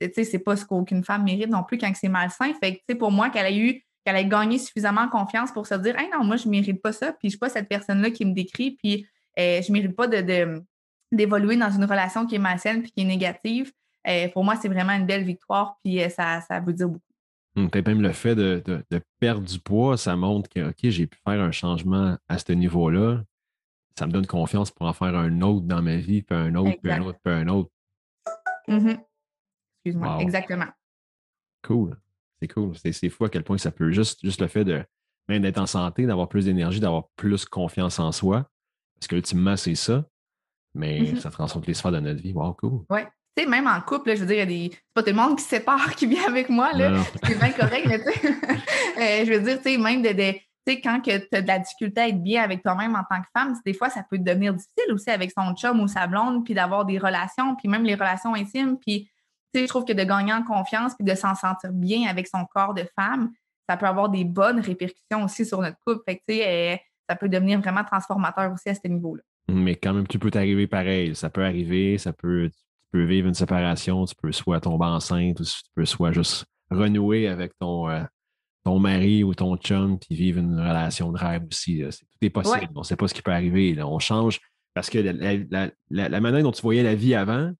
c'est pas ce qu'aucune femme mérite non plus quand c'est malsain. Fait que pour moi, qu'elle a eu qu'elle ait gagné suffisamment confiance pour se dire hey, non, moi, je mérite pas ça, puis je suis pas cette personne-là qui me décrit, puis euh, je mérite pas de, d'évoluer dans une relation qui est malsaine puis qui est négative. Euh, pour moi, c'est vraiment une belle victoire, puis euh, ça, ça veut dire beaucoup. Hum, peut-être même le fait de, perdre du poids, ça montre que OK, j'ai pu faire un changement à ce niveau-là. Ça me donne confiance pour en faire un autre dans ma vie, puis un autre, puis un autre, puis un autre. Mm-hmm. Excuse-moi, exactement. Cool. C'est cool. C'est fou à quel point ça peut juste, juste le fait de même d'être en santé, d'avoir plus d'énergie, d'avoir plus confiance en soi. Parce qu'ultimement, c'est ça. Mais mm-hmm. ça transforme les sphères de notre vie. Wow, cool. Oui, tu sais, même en couple, je veux dire, il y a des. C'est pas tout le monde qui se sépare, qui vient avec moi, là. C'est bien correct, mais tu sais, euh, je veux dire, tu sais, même de. tu sais, quand tu as de la difficulté à être bien avec toi-même en tant que femme, des fois, ça peut devenir difficile aussi avec son chum ou sa blonde, puis d'avoir des relations, puis même les relations intimes. Puis, tu sais, je trouve que de gagner en confiance, puis de s'en sentir bien avec son corps de femme, ça peut avoir des bonnes répercussions aussi sur notre couple. Fait que, tu sais, euh, ça peut devenir vraiment transformateur aussi à ce niveau-là. Mais quand même, tu peux t'arriver pareil. Ça peut arriver, ça peut, peux vivre une séparation, tu peux soit tomber enceinte ou tu peux soit juste renouer avec ton, euh, ton mari ou ton chum puis vivre une relation de rêve aussi. tout est possible. On ne sait pas ce qui peut arriver. On change parce que la, manière dont tu voyais la vie avant,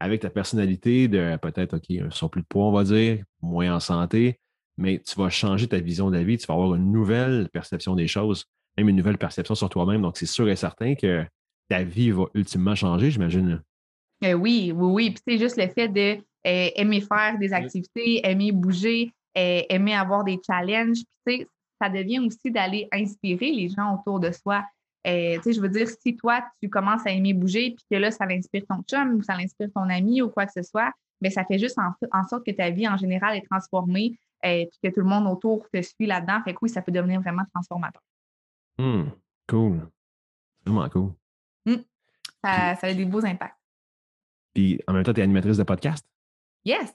avec ta personnalité de peut-être, OK, un surplus de poids, on va dire, moins en santé, mais tu vas changer ta vision de la vie, tu vas avoir une nouvelle perception des choses, même une nouvelle perception sur toi-même. Donc, c'est sûr et certain que ta vie va ultimement changer, j'imagine. Euh, oui, oui, oui. Puis c'est juste le fait de euh, aimer faire des activités, aimer bouger, euh, aimer avoir des challenges. Puis ça devient aussi d'aller inspirer les gens autour de soi. je veux dire, si toi, tu commences à aimer bouger, puis que là, ça l'inspire ton chum ou ça l'inspire ton ami ou quoi que ce soit, mais ça fait juste en, sorte que ta vie en général est transformée, et puis que tout le monde autour te suit là-dedans. Fait que oui, ça peut devenir vraiment transformateur. Mmh, cool. Vraiment cool. Mmh. Ça, ça a des beaux impacts. Puis en même temps, tu es animatrice de podcast? Yes.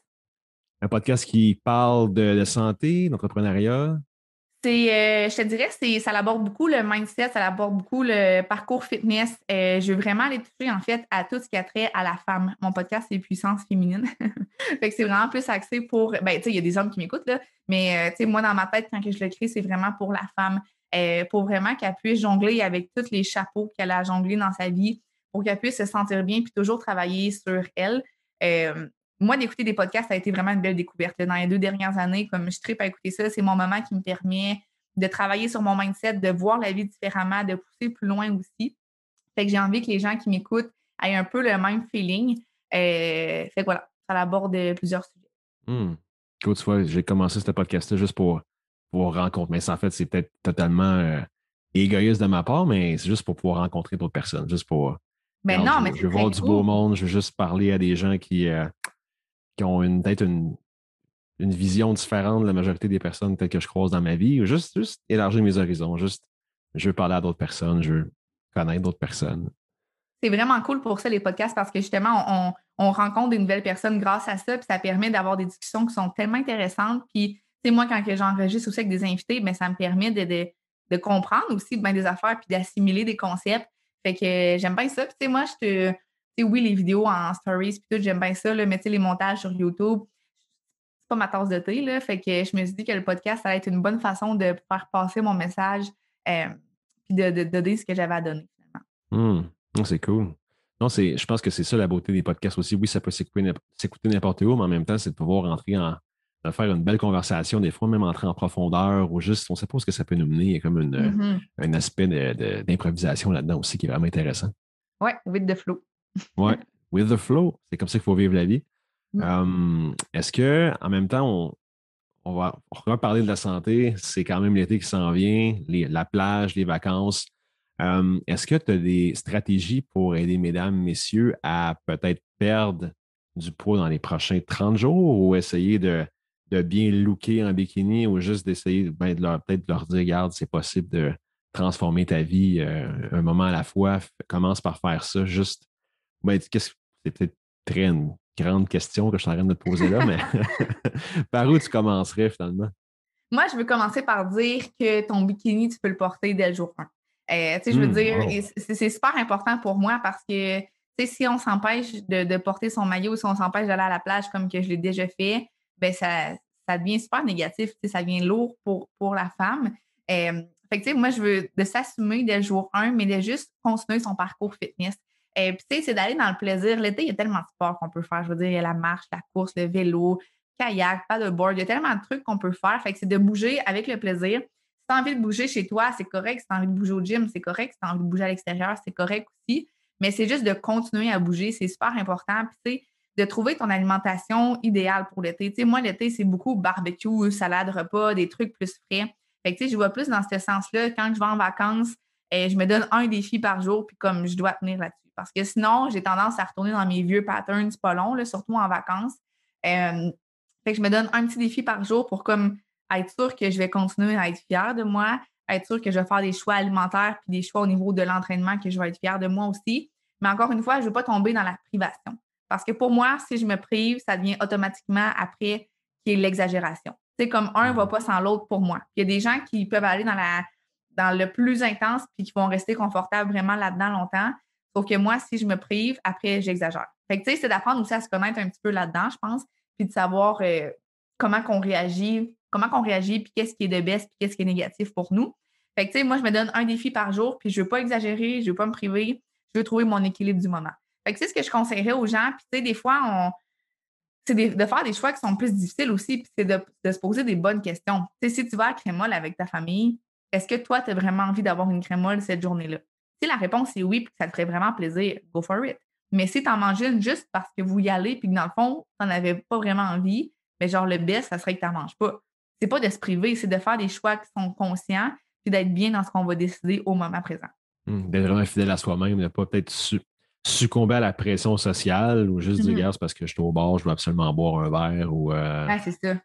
Un podcast qui parle de, santé, d'entrepreneuriat? C'est, euh, je te dirais, c'est, ça aborde beaucoup le mindset, ça aborde beaucoup le parcours fitness. Euh, je veux vraiment aller toucher en fait à tout ce qui a trait à la femme. Mon podcast, c'est puissance féminine. fait que c'est vraiment plus axé pour. Ben, tu sais, il y a des hommes qui m'écoutent, là, mais euh, tu sais, moi, dans ma tête, quand je le crée, c'est vraiment pour la femme. pour vraiment qu'elle puisse jongler avec tous les chapeaux qu'elle a jonglés dans sa vie, pour qu'elle puisse se sentir bien puis toujours travailler sur elle. Euh, moi, d'écouter des podcasts, ça a été vraiment une belle découverte. Dans les deux dernières années, comme je tripe à écouter ça, c'est mon moment qui me permet de travailler sur mon mindset, de voir la vie différemment, de pousser plus loin aussi. Fait que j'ai envie que les gens qui m'écoutent aient un peu le même feeling. Euh, fait que voilà, ça aborde plusieurs sujets. Mmh. tu vois, j'ai commencé ce podcast-là juste pour, pour rencontrer. Mais en fait, c'est peut-être totalement euh, égoïste de ma part, mais c'est juste pour pouvoir rencontrer d'autres personnes, juste pour. Mais ben non, mais je, veux voir du beau monde, je veux juste parler à des gens qui, euh, qui ont peut-être une, une vision différente de la majorité des personnes que je croise dans ma vie, ou juste, juste élargir mes horizons, juste je veux parler à d'autres personnes, je veux connaître d'autres personnes. C'est vraiment cool pour ça, les podcasts, parce que justement, on, rencontre des nouvelles personnes grâce à ça, puis ça permet d'avoir des discussions qui sont tellement intéressantes. Puis, tu moi, quand j'enregistre aussi avec des invités, bien, ça me permet de, de, comprendre aussi bien des affaires, puis d'assimiler des concepts. Fait que j'aime bien ça. Puis, tu sais, moi, je te. oui, les vidéos en stories, puis tout, j'aime bien ça, là, mais les montages sur YouTube, c'est pas ma tasse de thé, là. Fait que je me suis dit que le podcast, ça allait être une bonne façon de faire passer mon message, euh, puis de, de, donner ce que j'avais à donner, finalement. Mmh. C'est cool. Non, je pense que c'est ça la beauté des podcasts aussi. Oui, ça peut s'écouter n'importe où, mais en même temps, c'est de pouvoir rentrer en, faire une belle conversation, des fois même entrer en profondeur ou juste, on ne sait pas ce que ça peut nous mener. Il y a comme une, mm-hmm. un aspect d'improvisation là-dedans aussi qui est vraiment intéressant. Oui, with the flow. oui, with the flow. C'est comme ça qu'il faut vivre la vie. Mm. Hum, est-ce que en même temps, on, on va, reparler de la santé, c'est quand même l'été qui s'en vient, la plage, les vacances. Hum, est-ce que tu as des stratégies pour aider mesdames, messieurs à peut-être perdre du poids dans les prochains 30 jours ou essayer de, bien looker en bikini ou juste d'essayer ben, de leur, peut-être de leur dire, regarde, c'est possible de transformer ta vie euh, un moment à la fois, commence par faire ça, juste, ben, qu'est-ce c'est peut-être très grande question que je suis en train de te poser là, mais par où tu commencerais finalement? Moi, je veux commencer par dire que ton bikini, tu peux le porter dès le jour 1. Euh, je veux hmm, dire, c'est super important pour moi parce que si on s'empêche de, porter son maillot ou si on s'empêche d'aller à la plage comme que je l'ai déjà fait, ben ça, ça devient super négatif, ça devient lourd pour, pour la femme. Euh, fait moi, je veux de s'assumer dès le jour 1, mais de juste continuer son parcours fitness. Et puis, tu sais, c'est d'aller dans le plaisir. L'été, il y a tellement de sports qu'on peut faire. Je veux dire, il y a la marche, la course, le vélo, kayak, paddleboard. Il y a tellement de trucs qu'on peut faire. Fait que c'est de bouger avec le plaisir. Si tu as envie de bouger chez toi, c'est correct. Si tu as envie de bouger au gym, c'est correct. Si tu as envie de bouger à l'extérieur, c'est correct aussi. Mais c'est juste de continuer à bouger. C'est super important. Puis, tu sais, de trouver ton alimentation idéale pour l'été. Tu sais, moi, l'été, c'est beaucoup barbecue, salade, repas, des trucs plus frais. Fait que, tu sais, je vois plus dans ce sens-là. Quand je vais en vacances, eh, je me donne un défi par jour, puis comme je dois tenir là-dessus. Parce que sinon, j'ai tendance à retourner dans mes vieux patterns pas longs, surtout en vacances. Je me donne un petit défi par jour pour comme être sûr que je vais continuer à être fière de moi, être sûr que je vais faire des choix alimentaires puis des choix au niveau de l'entraînement que je vais être fière de moi aussi. Mais encore une fois, je ne veux pas tomber dans la privation. Parce que pour moi, si je me prive, ça devient automatiquement après qui est l'exagération. C'est comme un ne va pas sans l'autre pour moi. Il y a des gens qui peuvent aller dans la dans le plus intense puis qui vont rester confortables vraiment là-dedans longtemps. Sauf que moi, si je me prive, après, j'exagère. Fait que, tu sais, c'est d'apprendre aussi à se connaître un petit peu là-dedans, je pense, puis de savoir euh, comment qu'on réagit, comment qu'on réagit, puis qu'est-ce qui est de baisse, puis qu'est-ce qui est négatif pour nous. Fait que, tu sais, moi, je me donne un défi par jour, puis je veux pas exagérer, je veux pas me priver, je veux trouver mon équilibre du moment. Fait que, c'est ce que je conseillerais aux gens. Puis, tu sais, des fois, on, c'est de faire des choix qui sont plus difficiles aussi, puis c'est de, se poser des bonnes questions. Tu sais, si tu vas à Crémol avec ta famille, est-ce que toi, tu as vraiment envie d'avoir une crémole cette journée-là? Si la réponse est oui, puis que ça te ferait vraiment plaisir, go for it. Mais si tu en manges juste parce que vous y allez, puis que dans le fond, tu n'en avais pas vraiment envie, mais genre le best, ça serait que tu n'en manges pas. C'est pas de se priver, c'est de faire des choix qui sont conscients, puis d'être bien dans ce qu'on va décider au moment présent. Mmh, d'être vraiment fidèle à soi-même, de ne pas peut-être succomber à la pression sociale ou juste dire, mmh parce que je suis au bar, je dois absolument boire un verre ou. Euh, c'est ça.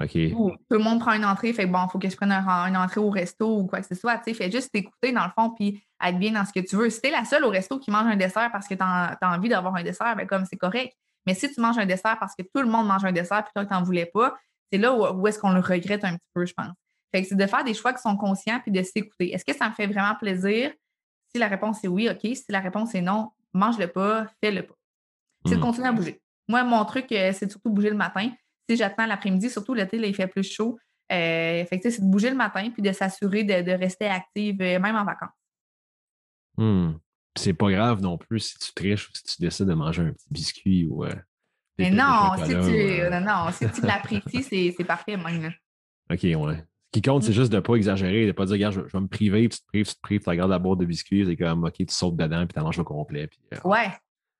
OK. tout le monde prend une entrée, fait bon, il faut que je prenne une entrée au resto ou quoi que ce soit. Tu fais juste t'écouter dans le fond puis être bien dans ce que tu veux. Si t'es la seule au resto qui mange un dessert parce que tu as, envie d'avoir un dessert, ben comme c'est correct. Mais si tu manges un dessert parce que tout le monde mange un dessert puis toi, tu n'en voulais pas, c'est là où, est-ce qu'on le regrette un petit peu, je pense. Fait que c'est de faire des choix qui sont conscients puis de s'écouter. Est-ce que ça me fait vraiment plaisir? Si la réponse est oui, OK. Si la réponse est non, mange-le pas, fais-le pas. C'est de hmm. continuer à bouger. Moi, mon truc, euh, c'est surtout bouger le matin si j'attends l'après-midi, surtout l'été, il fait plus chaud. Euh, c'est de bouger le matin puis de s'assurer de, rester active, euh, même en vacances. Hmm. c'est pas grave non plus si tu triches ou si tu décides de manger un petit biscuit ou. Euh, mais non, si tu, euh, non, non, si tu l'apprécies, c'est parfait même. OK, ouais. Ce qui compte, c'est juste de ne pas exagérer, de ne pas dire, regarde, je, vais me priver, puis tu te prives, tu te prives, tu regardes la boîte de biscuits, c'est comme, OK, tu sautes dedans, puis tu manges au complet. Puis, euh, ouais.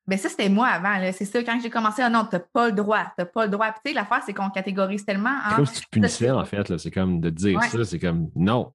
Mais ben, ça, c'était moi avant. C'est ça, quand j'ai commencé, ah non, tu n'as pas le droit, tu n'as pas le droit. Puis, tu sais, l'affaire, c'est qu'on catégorise tellement. C'est comme si tu punissais, en fait. C'est comme de dire ça, c'est comme, non.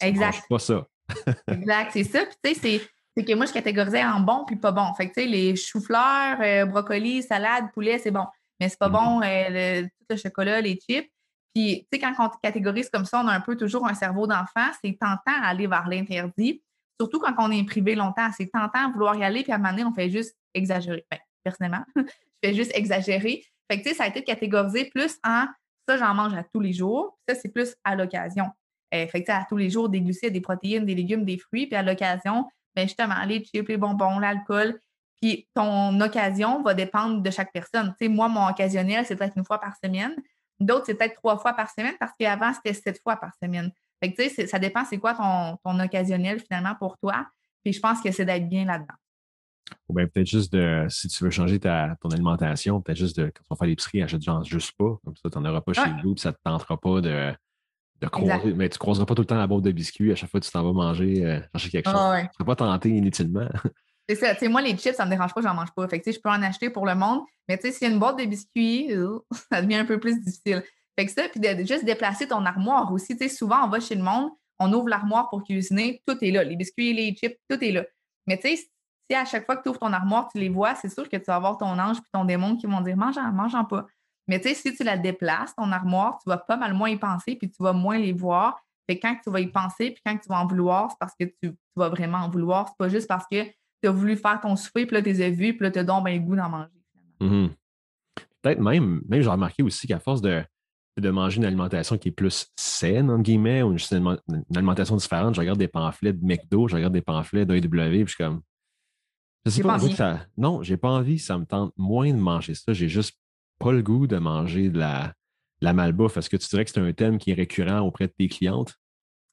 Exact. pas ça. exact, c'est ça. Puis, tu sais, c'est que moi, je catégorisais en bon puis pas bon. Fait que, tu sais, les choux-fleurs, euh, brocolis, salade, poulet, c'est bon. Mais c'est pas mm-hmm. bon, euh, tout le chocolat, les chips. Puis, tu sais, quand on catégorise comme ça, on a un peu toujours un cerveau d'enfant. C'est tentant à aller vers l'interdit. Surtout quand on est privé longtemps. C'est tentant à vouloir y aller, puis à un moment donné, on fait juste exagérer. Ben, personnellement, je fais juste exagérer. Fait que, tu sais, ça a été catégorisé plus en ça, j'en mange à tous les jours. Ça, c'est plus à l'occasion. Euh, fait que, à tous les jours, des glucides, des protéines, des légumes, des fruits. Puis à l'occasion, ben justement, les chips, les bonbons, l'alcool. Puis ton occasion va dépendre de chaque personne. Tu sais, moi, mon occasionnel, c'est peut-être une fois par semaine. D'autres, c'est peut-être trois fois par semaine parce qu'avant, c'était sept fois par semaine. Fait que, tu sais, ça dépend c'est quoi ton, ton, occasionnel finalement pour toi? Puis je pense que c'est d'être bien là-dedans. Ou bien peut-être juste de, si tu veux changer ta, ton alimentation, peut-être juste de, quand tu vas faire l'épicerie, achète genre juste pas. Comme ça, tu n'en auras pas chez vous, puis ça ne te tentera pas de, de croiser. Mais tu ne croiseras pas tout le temps la boîte de biscuits à chaque fois que tu t'en vas manger, euh, chercher quelque chose. Tu ne seras pas tenté inutilement. C'est. Tu moi, les chips, ça me dérange pas, j'en mange pas. Fait que, je peux en acheter pour le monde. Mais tu sais, s'il y a une boîte de biscuits, ça devient un peu plus difficile. Fait que ça, puis de, juste déplacer ton armoire aussi. Tu souvent, on va chez le monde, on ouvre l'armoire pour cuisiner, tout est là. Les biscuits, les chips, tout est là. Mais tu sais, si à chaque fois que tu ouvres ton armoire, tu les vois, c'est sûr que tu vas avoir ton ange puis ton démon qui vont dire mange-en, mange-en pas. Mais tu sais, si tu la déplaces, ton armoire, tu vas pas mal moins y penser puis tu vas moins les voir. Fait quand tu vas y penser puis quand tu vas en vouloir, c'est parce que tu, vas vraiment en vouloir. C'est pas juste parce que tu as voulu faire ton souper puis là, tu les as vus puis là, tu as donc bien le goût d'en manger. Mm-hmm. Peut-être même, même j'ai remarqué aussi qu'à force de, de manger une alimentation qui est plus saine, entre guillemets, ou une, alimentation différente. Je regarde des pamphlets de McDo, je regarde des pamphlets d'AEW, puis je suis comme. Je sais pas, ça. Non, j'ai pas envie, ça me tente moins de manger ça. J'ai juste pas le goût de manger de la, la malbouffe. Est-ce que tu dirais que c'est un thème qui est récurrent auprès de tes clientes?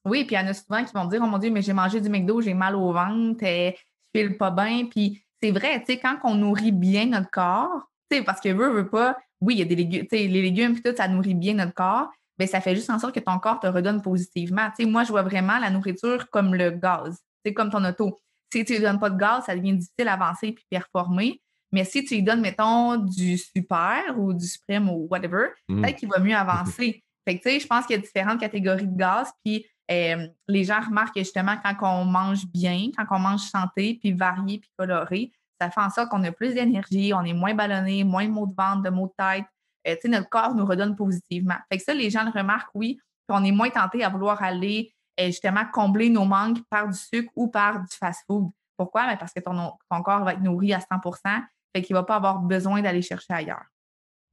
Oui, puis il y en a souvent qui vont dire Oh mon Dieu, mais j'ai mangé du McDo, j'ai mal au ventre, je file pas bien. Puis c'est vrai, tu sais, quand on nourrit bien notre corps, tu sais, parce que veut, veut pas, oui, il y a des légumes, les légumes, puis tout, ça nourrit bien notre corps, mais ça fait juste en sorte que ton corps te redonne positivement. moi, je vois vraiment la nourriture comme le gaz, c'est comme ton auto. Si tu ne lui donnes pas de gaz, ça devient difficile d'avancer puis performer. Mais si tu lui donnes, mettons, du super ou du suprême ou whatever, mmh. peut-être qu'il va mieux avancer. Fait que, tu sais, je pense qu'il y a différentes catégories de gaz. Puis euh, les gens remarquent que justement, quand on mange bien, quand on mange santé, puis varié, puis coloré, ça fait en sorte qu'on a plus d'énergie, on est moins ballonné, moins de maux de ventre, de maux de tête. Euh, sais, notre corps nous redonne positivement. Fait que ça, les gens le remarquent, oui, puis on est moins tenté à vouloir aller euh, justement combler nos manques par du sucre ou par du fast-food. Pourquoi? Ben, parce que ton, corps va être nourri à 100% fait qu'il ne va pas avoir besoin d'aller chercher ailleurs.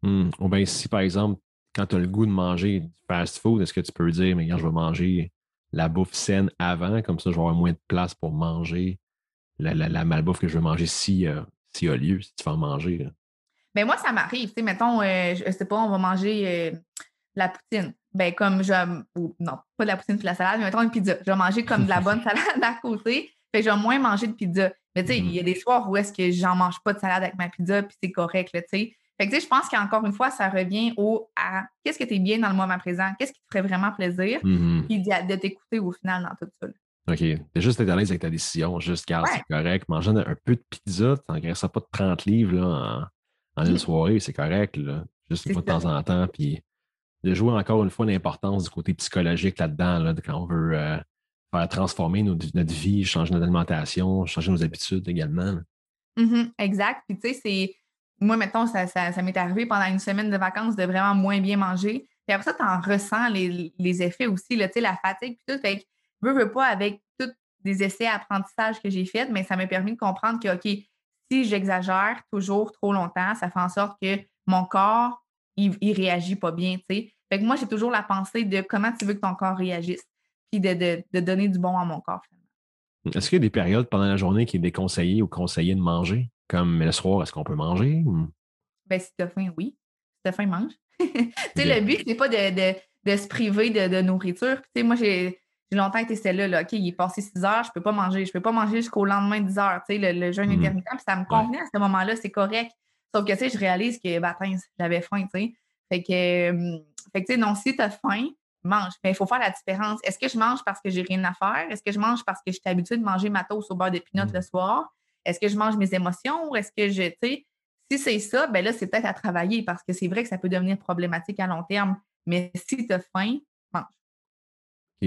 Bien si, par exemple, quand tu as le goût de manger du fast-food, est-ce que tu peux dire, mais regarde, je vais manger la bouffe saine avant, comme ça, je vais avoir moins de place pour manger la, la, malbouffe que je veux manger si, euh, s'il y a lieu, si tu vas en manger. Ben moi, ça m'arrive. Tu sais, mettons, euh, je sais pas, on va manger euh, la poutine. Ben, comme je. non, pas de la poutine puis la salade, mais mettons une pizza. Je vais manger comme de la bonne salade à côté. Fait que je vais moins manger de pizza. Mais tu sais, il y a mm-hmm. des soirs où est-ce que j'en mange pas de salade avec ma pizza, puis c'est correct, tu sais. Fait que tu sais, je pense qu'encore une fois, ça revient au à qu'est-ce que tu es bien dans le moment présent, qu'est-ce qui te ferait vraiment plaisir, mm-hmm. puis de, t'écouter au final dans tout ça. OK. T'es juste être à l'aise avec ta décision. Juste, car c'est correct. Manger un peu de pizza, tu n'engraisseras pas de 30 livres là, en, une soirée, c'est correct. Là. Juste une fois de temps en temps. Puis de jouer encore une fois l'importance du côté psychologique là-dedans, là, quand on veut euh, faire transformer notre vie, changer notre alimentation, changer nos habitudes également. Mm-hmm. exact. Puis tu sais, c'est. Moi, mettons, ça, m'est arrivé pendant une semaine de vacances de vraiment moins bien manger. Puis après ça, tu en ressens les, effets aussi, la fatigue, puis tout. Fait veux, veux pas, avec tous les essais apprentissage que j'ai faits, mais ça m'a permis de comprendre que, OK, si j'exagère toujours trop longtemps, ça fait en sorte que mon corps, il, il réagit pas bien, tu sais. Fait que moi, j'ai toujours la pensée de comment tu veux que ton corps réagisse, puis de, donner du bon à mon corps, Est-ce qu'il y a des périodes pendant la journée qui est déconseillé ou conseillé de manger? Comme le soir, est-ce qu'on peut manger? Ben, si tu as faim, oui. Si tu as faim, mange. tu sais, le but, c'est pas de, se priver de, nourriture. Tu sais, moi, j'ai j'ai longtemps été celle-là, là, OK, il est passé 6 heures, je peux pas manger, je peux pas manger jusqu'au lendemain 10 heures, tu sais, le, jeûne mmh. intermittent, puis ça me convenait à ce moment-là, c'est correct. Sauf que, tu sais, je réalise que, ben, j'avais faim, tu sais. Fait que, fait que, tu sais, non, si tu as faim, mange. Mais il faut faire la différence. Est-ce que je mange parce que j'ai rien à faire? Est-ce que je mange parce que je suis habituée de manger ma toast au beurre d'épinot le mmh. soir? Est-ce que je mange mes émotions ou est-ce que je, tu sais, si c'est ça, ben là, c'est peut-être à travailler parce que c'est vrai que ça peut devenir problématique à long terme. Mais si tu as faim, mange.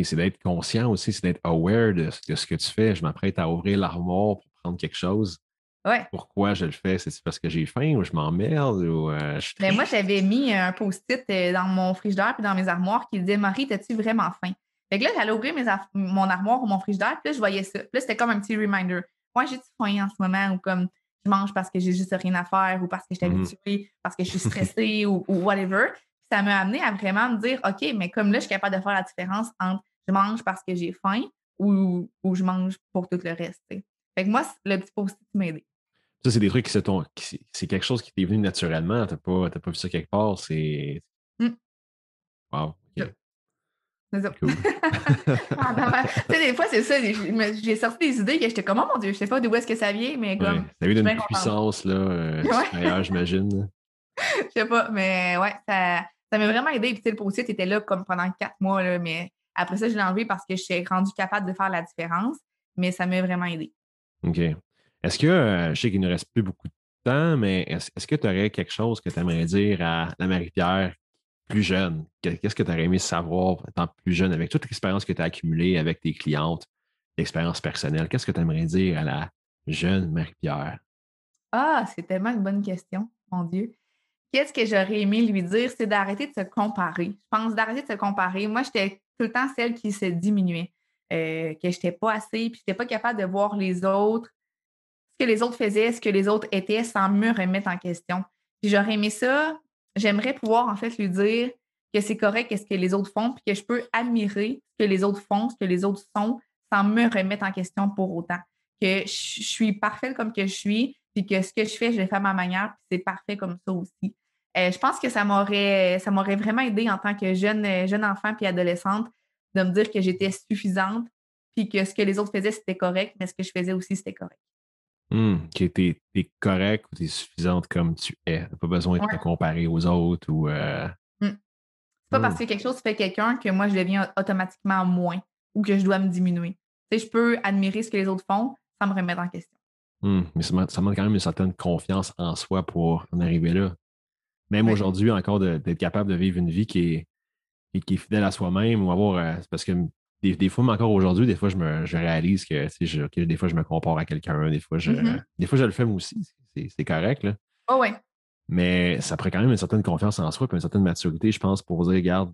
c'est d'être conscient aussi, c'est d'être aware de, ce que tu fais. Je m'apprête à ouvrir l'armoire pour prendre quelque chose. Ouais. Pourquoi je le fais? C'est parce que j'ai faim ou je m'emmerde ou euh, je ben, moi, j'avais mis un post-it euh, dans mon frigidaire et dans mes armoires qui disait Marie, as-tu vraiment faim? Fait que là, j'allais ouvrir mon armoire ou mon frigidaire, puis là, je voyais ça. Puis là, c'était comme un petit reminder. Moi, j'ai-tu faim en ce moment ou comme je mange parce que j'ai juste rien à faire ou parce que je suis mmh habituée, parce que je suis stressée ou, whatever. Ça m'a amené à vraiment me dire OK, mais comme là, je suis capable de faire la différence entre je mange parce que j'ai faim ou, ou, je mange pour tout le reste. Fait que moi, le petit post-it m'a aidé. Ça, c'est des trucs qui se t'ont. C'est quelque chose qui t'est venu naturellement. Tu n'as pas, pas vu ça quelque part. C'est. Mmh. Wow. Ah, ben, ben, tu sais, des fois, c'est ça. J'ai sorti des idées que j'étais comme, oh mon Dieu, je sais pas d'où est-ce que ça vient, mais comme. ça vient d'une puissance, là, euh, j'imagine. Je sais pas, mais ouais, ça m'a vraiment aidé. Puis, le post-it était là comme pendant quatre mois, là, mais après ça, je l'ai enlevé parce que je suis rendue capable de faire la différence, mais ça m'a vraiment aidé. OK. Est-ce que, euh, je sais qu'il ne reste plus beaucoup de temps, mais est-ce que tu aurais quelque chose que tu aimerais dire à la Marie-Pierre plus jeune? Qu'est-ce que tu aurais aimé savoir étant plus jeune avec toute l'expérience que tu as accumulée avec tes clientes, l'expérience personnelle? Qu'est-ce que tu aimerais dire à la jeune Marie-Pierre? Ah, c'est tellement une bonne question, mon Dieu. Qu'est-ce que j'aurais aimé lui dire? C'est d'arrêter de se comparer. Je pense d'arrêter de se comparer. Moi, j'étais tout le temps celle qui se diminuait, euh, que je n'étais pas assez, puis je n'étais pas capable de voir les autres ce que les autres faisaient, ce que les autres étaient sans me remettre en question. Puis j'aurais aimé ça. J'aimerais pouvoir en fait lui dire que c'est correct ce que les autres font, puis que je peux admirer ce que les autres font, ce que les autres sont, sans me remettre en question pour autant. Que je suis parfaite comme que je suis, puis que ce que je fais, je le fais à ma manière, puis c'est parfait comme ça aussi. Euh, je pense que ça m'aurait, vraiment aidé en tant que jeune, jeune enfant puis adolescente de me dire que j'étais suffisante, puis que ce que les autres faisaient, c'était correct, mais ce que je faisais aussi, c'était correct. Mmh, que tu es, correct ou tu es suffisante comme tu es. Tu pas besoin de te comparer aux autres ou. Euh... Mmh. C'est pas parce mmh. que quelque chose fait quelqu'un que moi, je deviens automatiquement moins ou que je dois me diminuer. Tu sais, je peux admirer ce que les autres font sans me remettre en question. mais ça demande quand même une certaine confiance en soi pour en arriver là. Même aujourd'hui, encore d'être capable de vivre une vie qui est, qui est fidèle à soi-même ou avoir. Euh, parce que des, fois, mais encore aujourd'hui, des fois, je, me, réalise que, des fois, je me compare à quelqu'un, des fois, je, mm-hmm. des fois, je le fais moi aussi. C'est correct. Là. Oh ouais. Mais ça prend quand même une certaine confiance en soi et une certaine maturité, je pense, pour dire, regarde,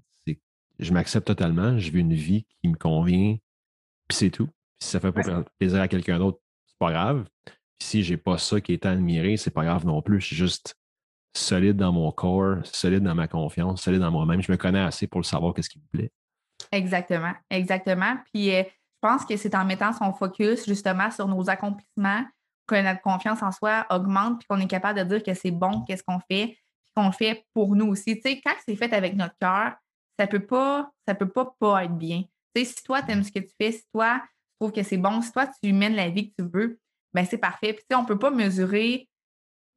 je m'accepte totalement, je vis une vie qui me convient, puis c'est tout. si ça fait pas plaisir à quelqu'un d'autre, c'est pas grave. Puis si j'ai pas ça qui est admiré, c'est pas grave non plus. Je suis juste solide dans mon corps, solide dans ma confiance, solide dans moi-même. Je me connais assez pour le savoir qu'est-ce qui me plaît. Exactement, exactement. Puis euh, je pense que c'est en mettant son focus justement sur nos accomplissements que notre confiance en soi augmente, puis qu'on est capable de dire que c'est bon, qu'est-ce qu'on fait, puis qu'on fait pour nous aussi. Tu sais, quand c'est fait avec notre cœur, ça peut pas, ça peut pas pas être bien. Tu sais, si toi, tu aimes ce que tu fais, si toi, tu trouves que c'est bon, si toi, tu mènes la vie que tu veux, ben c'est parfait. Puis tu sais, on peut pas mesurer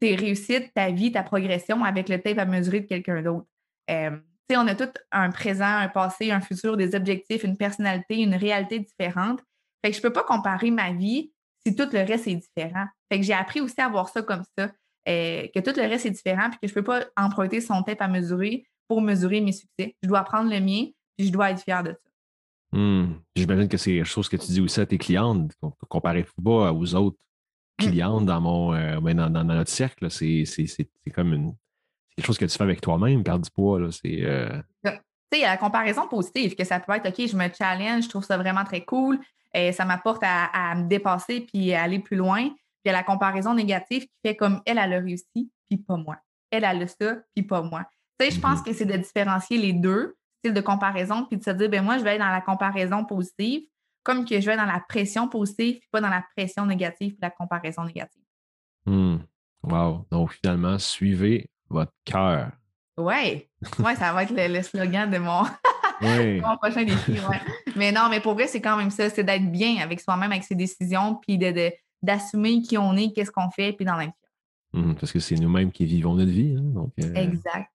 tes réussites, ta vie, ta progression avec le tape à mesurer de quelqu'un d'autre. Euh, on a tout un présent, un passé, un futur, des objectifs, une personnalité, une réalité différente. Fait que je peux pas comparer ma vie si tout le reste est différent. Fait que j'ai appris aussi à voir ça comme ça, euh, que tout le reste est différent, puis que je peux pas emprunter son tape à mesurer pour mesurer mes succès. Je dois prendre le mien, puis je dois être fière de ça. Hmm. J'imagine que c'est quelque chose que tu dis aussi à tes clientes, comparer pas aux autres mmh. clientes dans mon euh, ben, dans, notre cercle. C'est comme une quelque chose que tu fais avec toi-même, perdre du poids. C'est. Euh... Tu sais, il y a la comparaison positive, que ça peut être OK, je me challenge, je trouve ça vraiment très cool, et ça m'apporte à, me dépasser puis à aller plus loin. Puis il y a la comparaison négative qui fait comme elle, elle a réussi, puis pas moi. Elle, elle a ça, puis pas moi. Tu sais, je pense mm-hmm. que c'est de différencier les deux styles de comparaison, puis de se dire, ben moi, je vais être dans la comparaison positive, comme que je vais être dans la pression positive, puis pas dans la pression négative, puis la comparaison négative. Hmm. Wow. Donc, finalement, suivez votre cœur. Oui, ouais, ça va être le, slogan de mon, Oui. Mon prochain défi, ouais. mais non, mais pour vrai, c'est quand même ça, c'est d'être bien avec soi-même, avec ses décisions, puis d'assumer qui on est, qu'est-ce qu'on fait, puis dans être mmh, parce que c'est nous-mêmes qui vivons notre vie. Hein, donc, euh, Exact.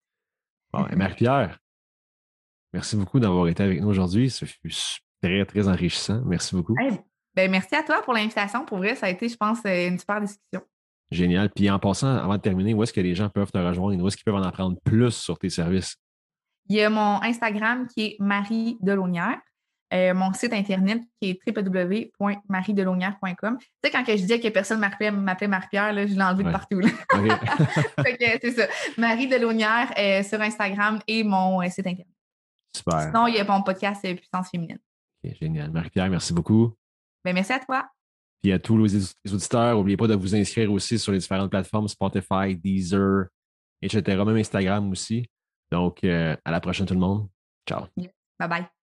Marie-Pierre, merci beaucoup d'avoir été avec nous aujourd'hui. Ça fut très, très enrichissant. Merci beaucoup. ben, merci à toi pour l'invitation. Pour vrai, ça a été, je pense, euh, une super discussion. Génial. Puis en passant, avant de terminer, où est-ce que les gens peuvent te rejoindre? Où est-ce qu'ils peuvent en apprendre plus sur tes services? Il y a mon Instagram qui est Marie Delonière. Euh, mon site internet qui est www.mariedelonière.com. Tu sais, quand je disais que personne m'appelait Marie-Pierre, je l'ai enlevé de partout. c'est ça. Marie Delonière euh, sur Instagram et mon euh, site internet. Super. Sinon, il y a mon podcast Puissance féminine. génial. Marie-Pierre, merci beaucoup. Ben, merci à toi. Puis à tous les auditeurs, n'oubliez pas de vous inscrire aussi sur les différentes plateformes Spotify, Deezer, etc. Même Instagram aussi. Donc, à la prochaine tout le monde. Ciao. Bye bye.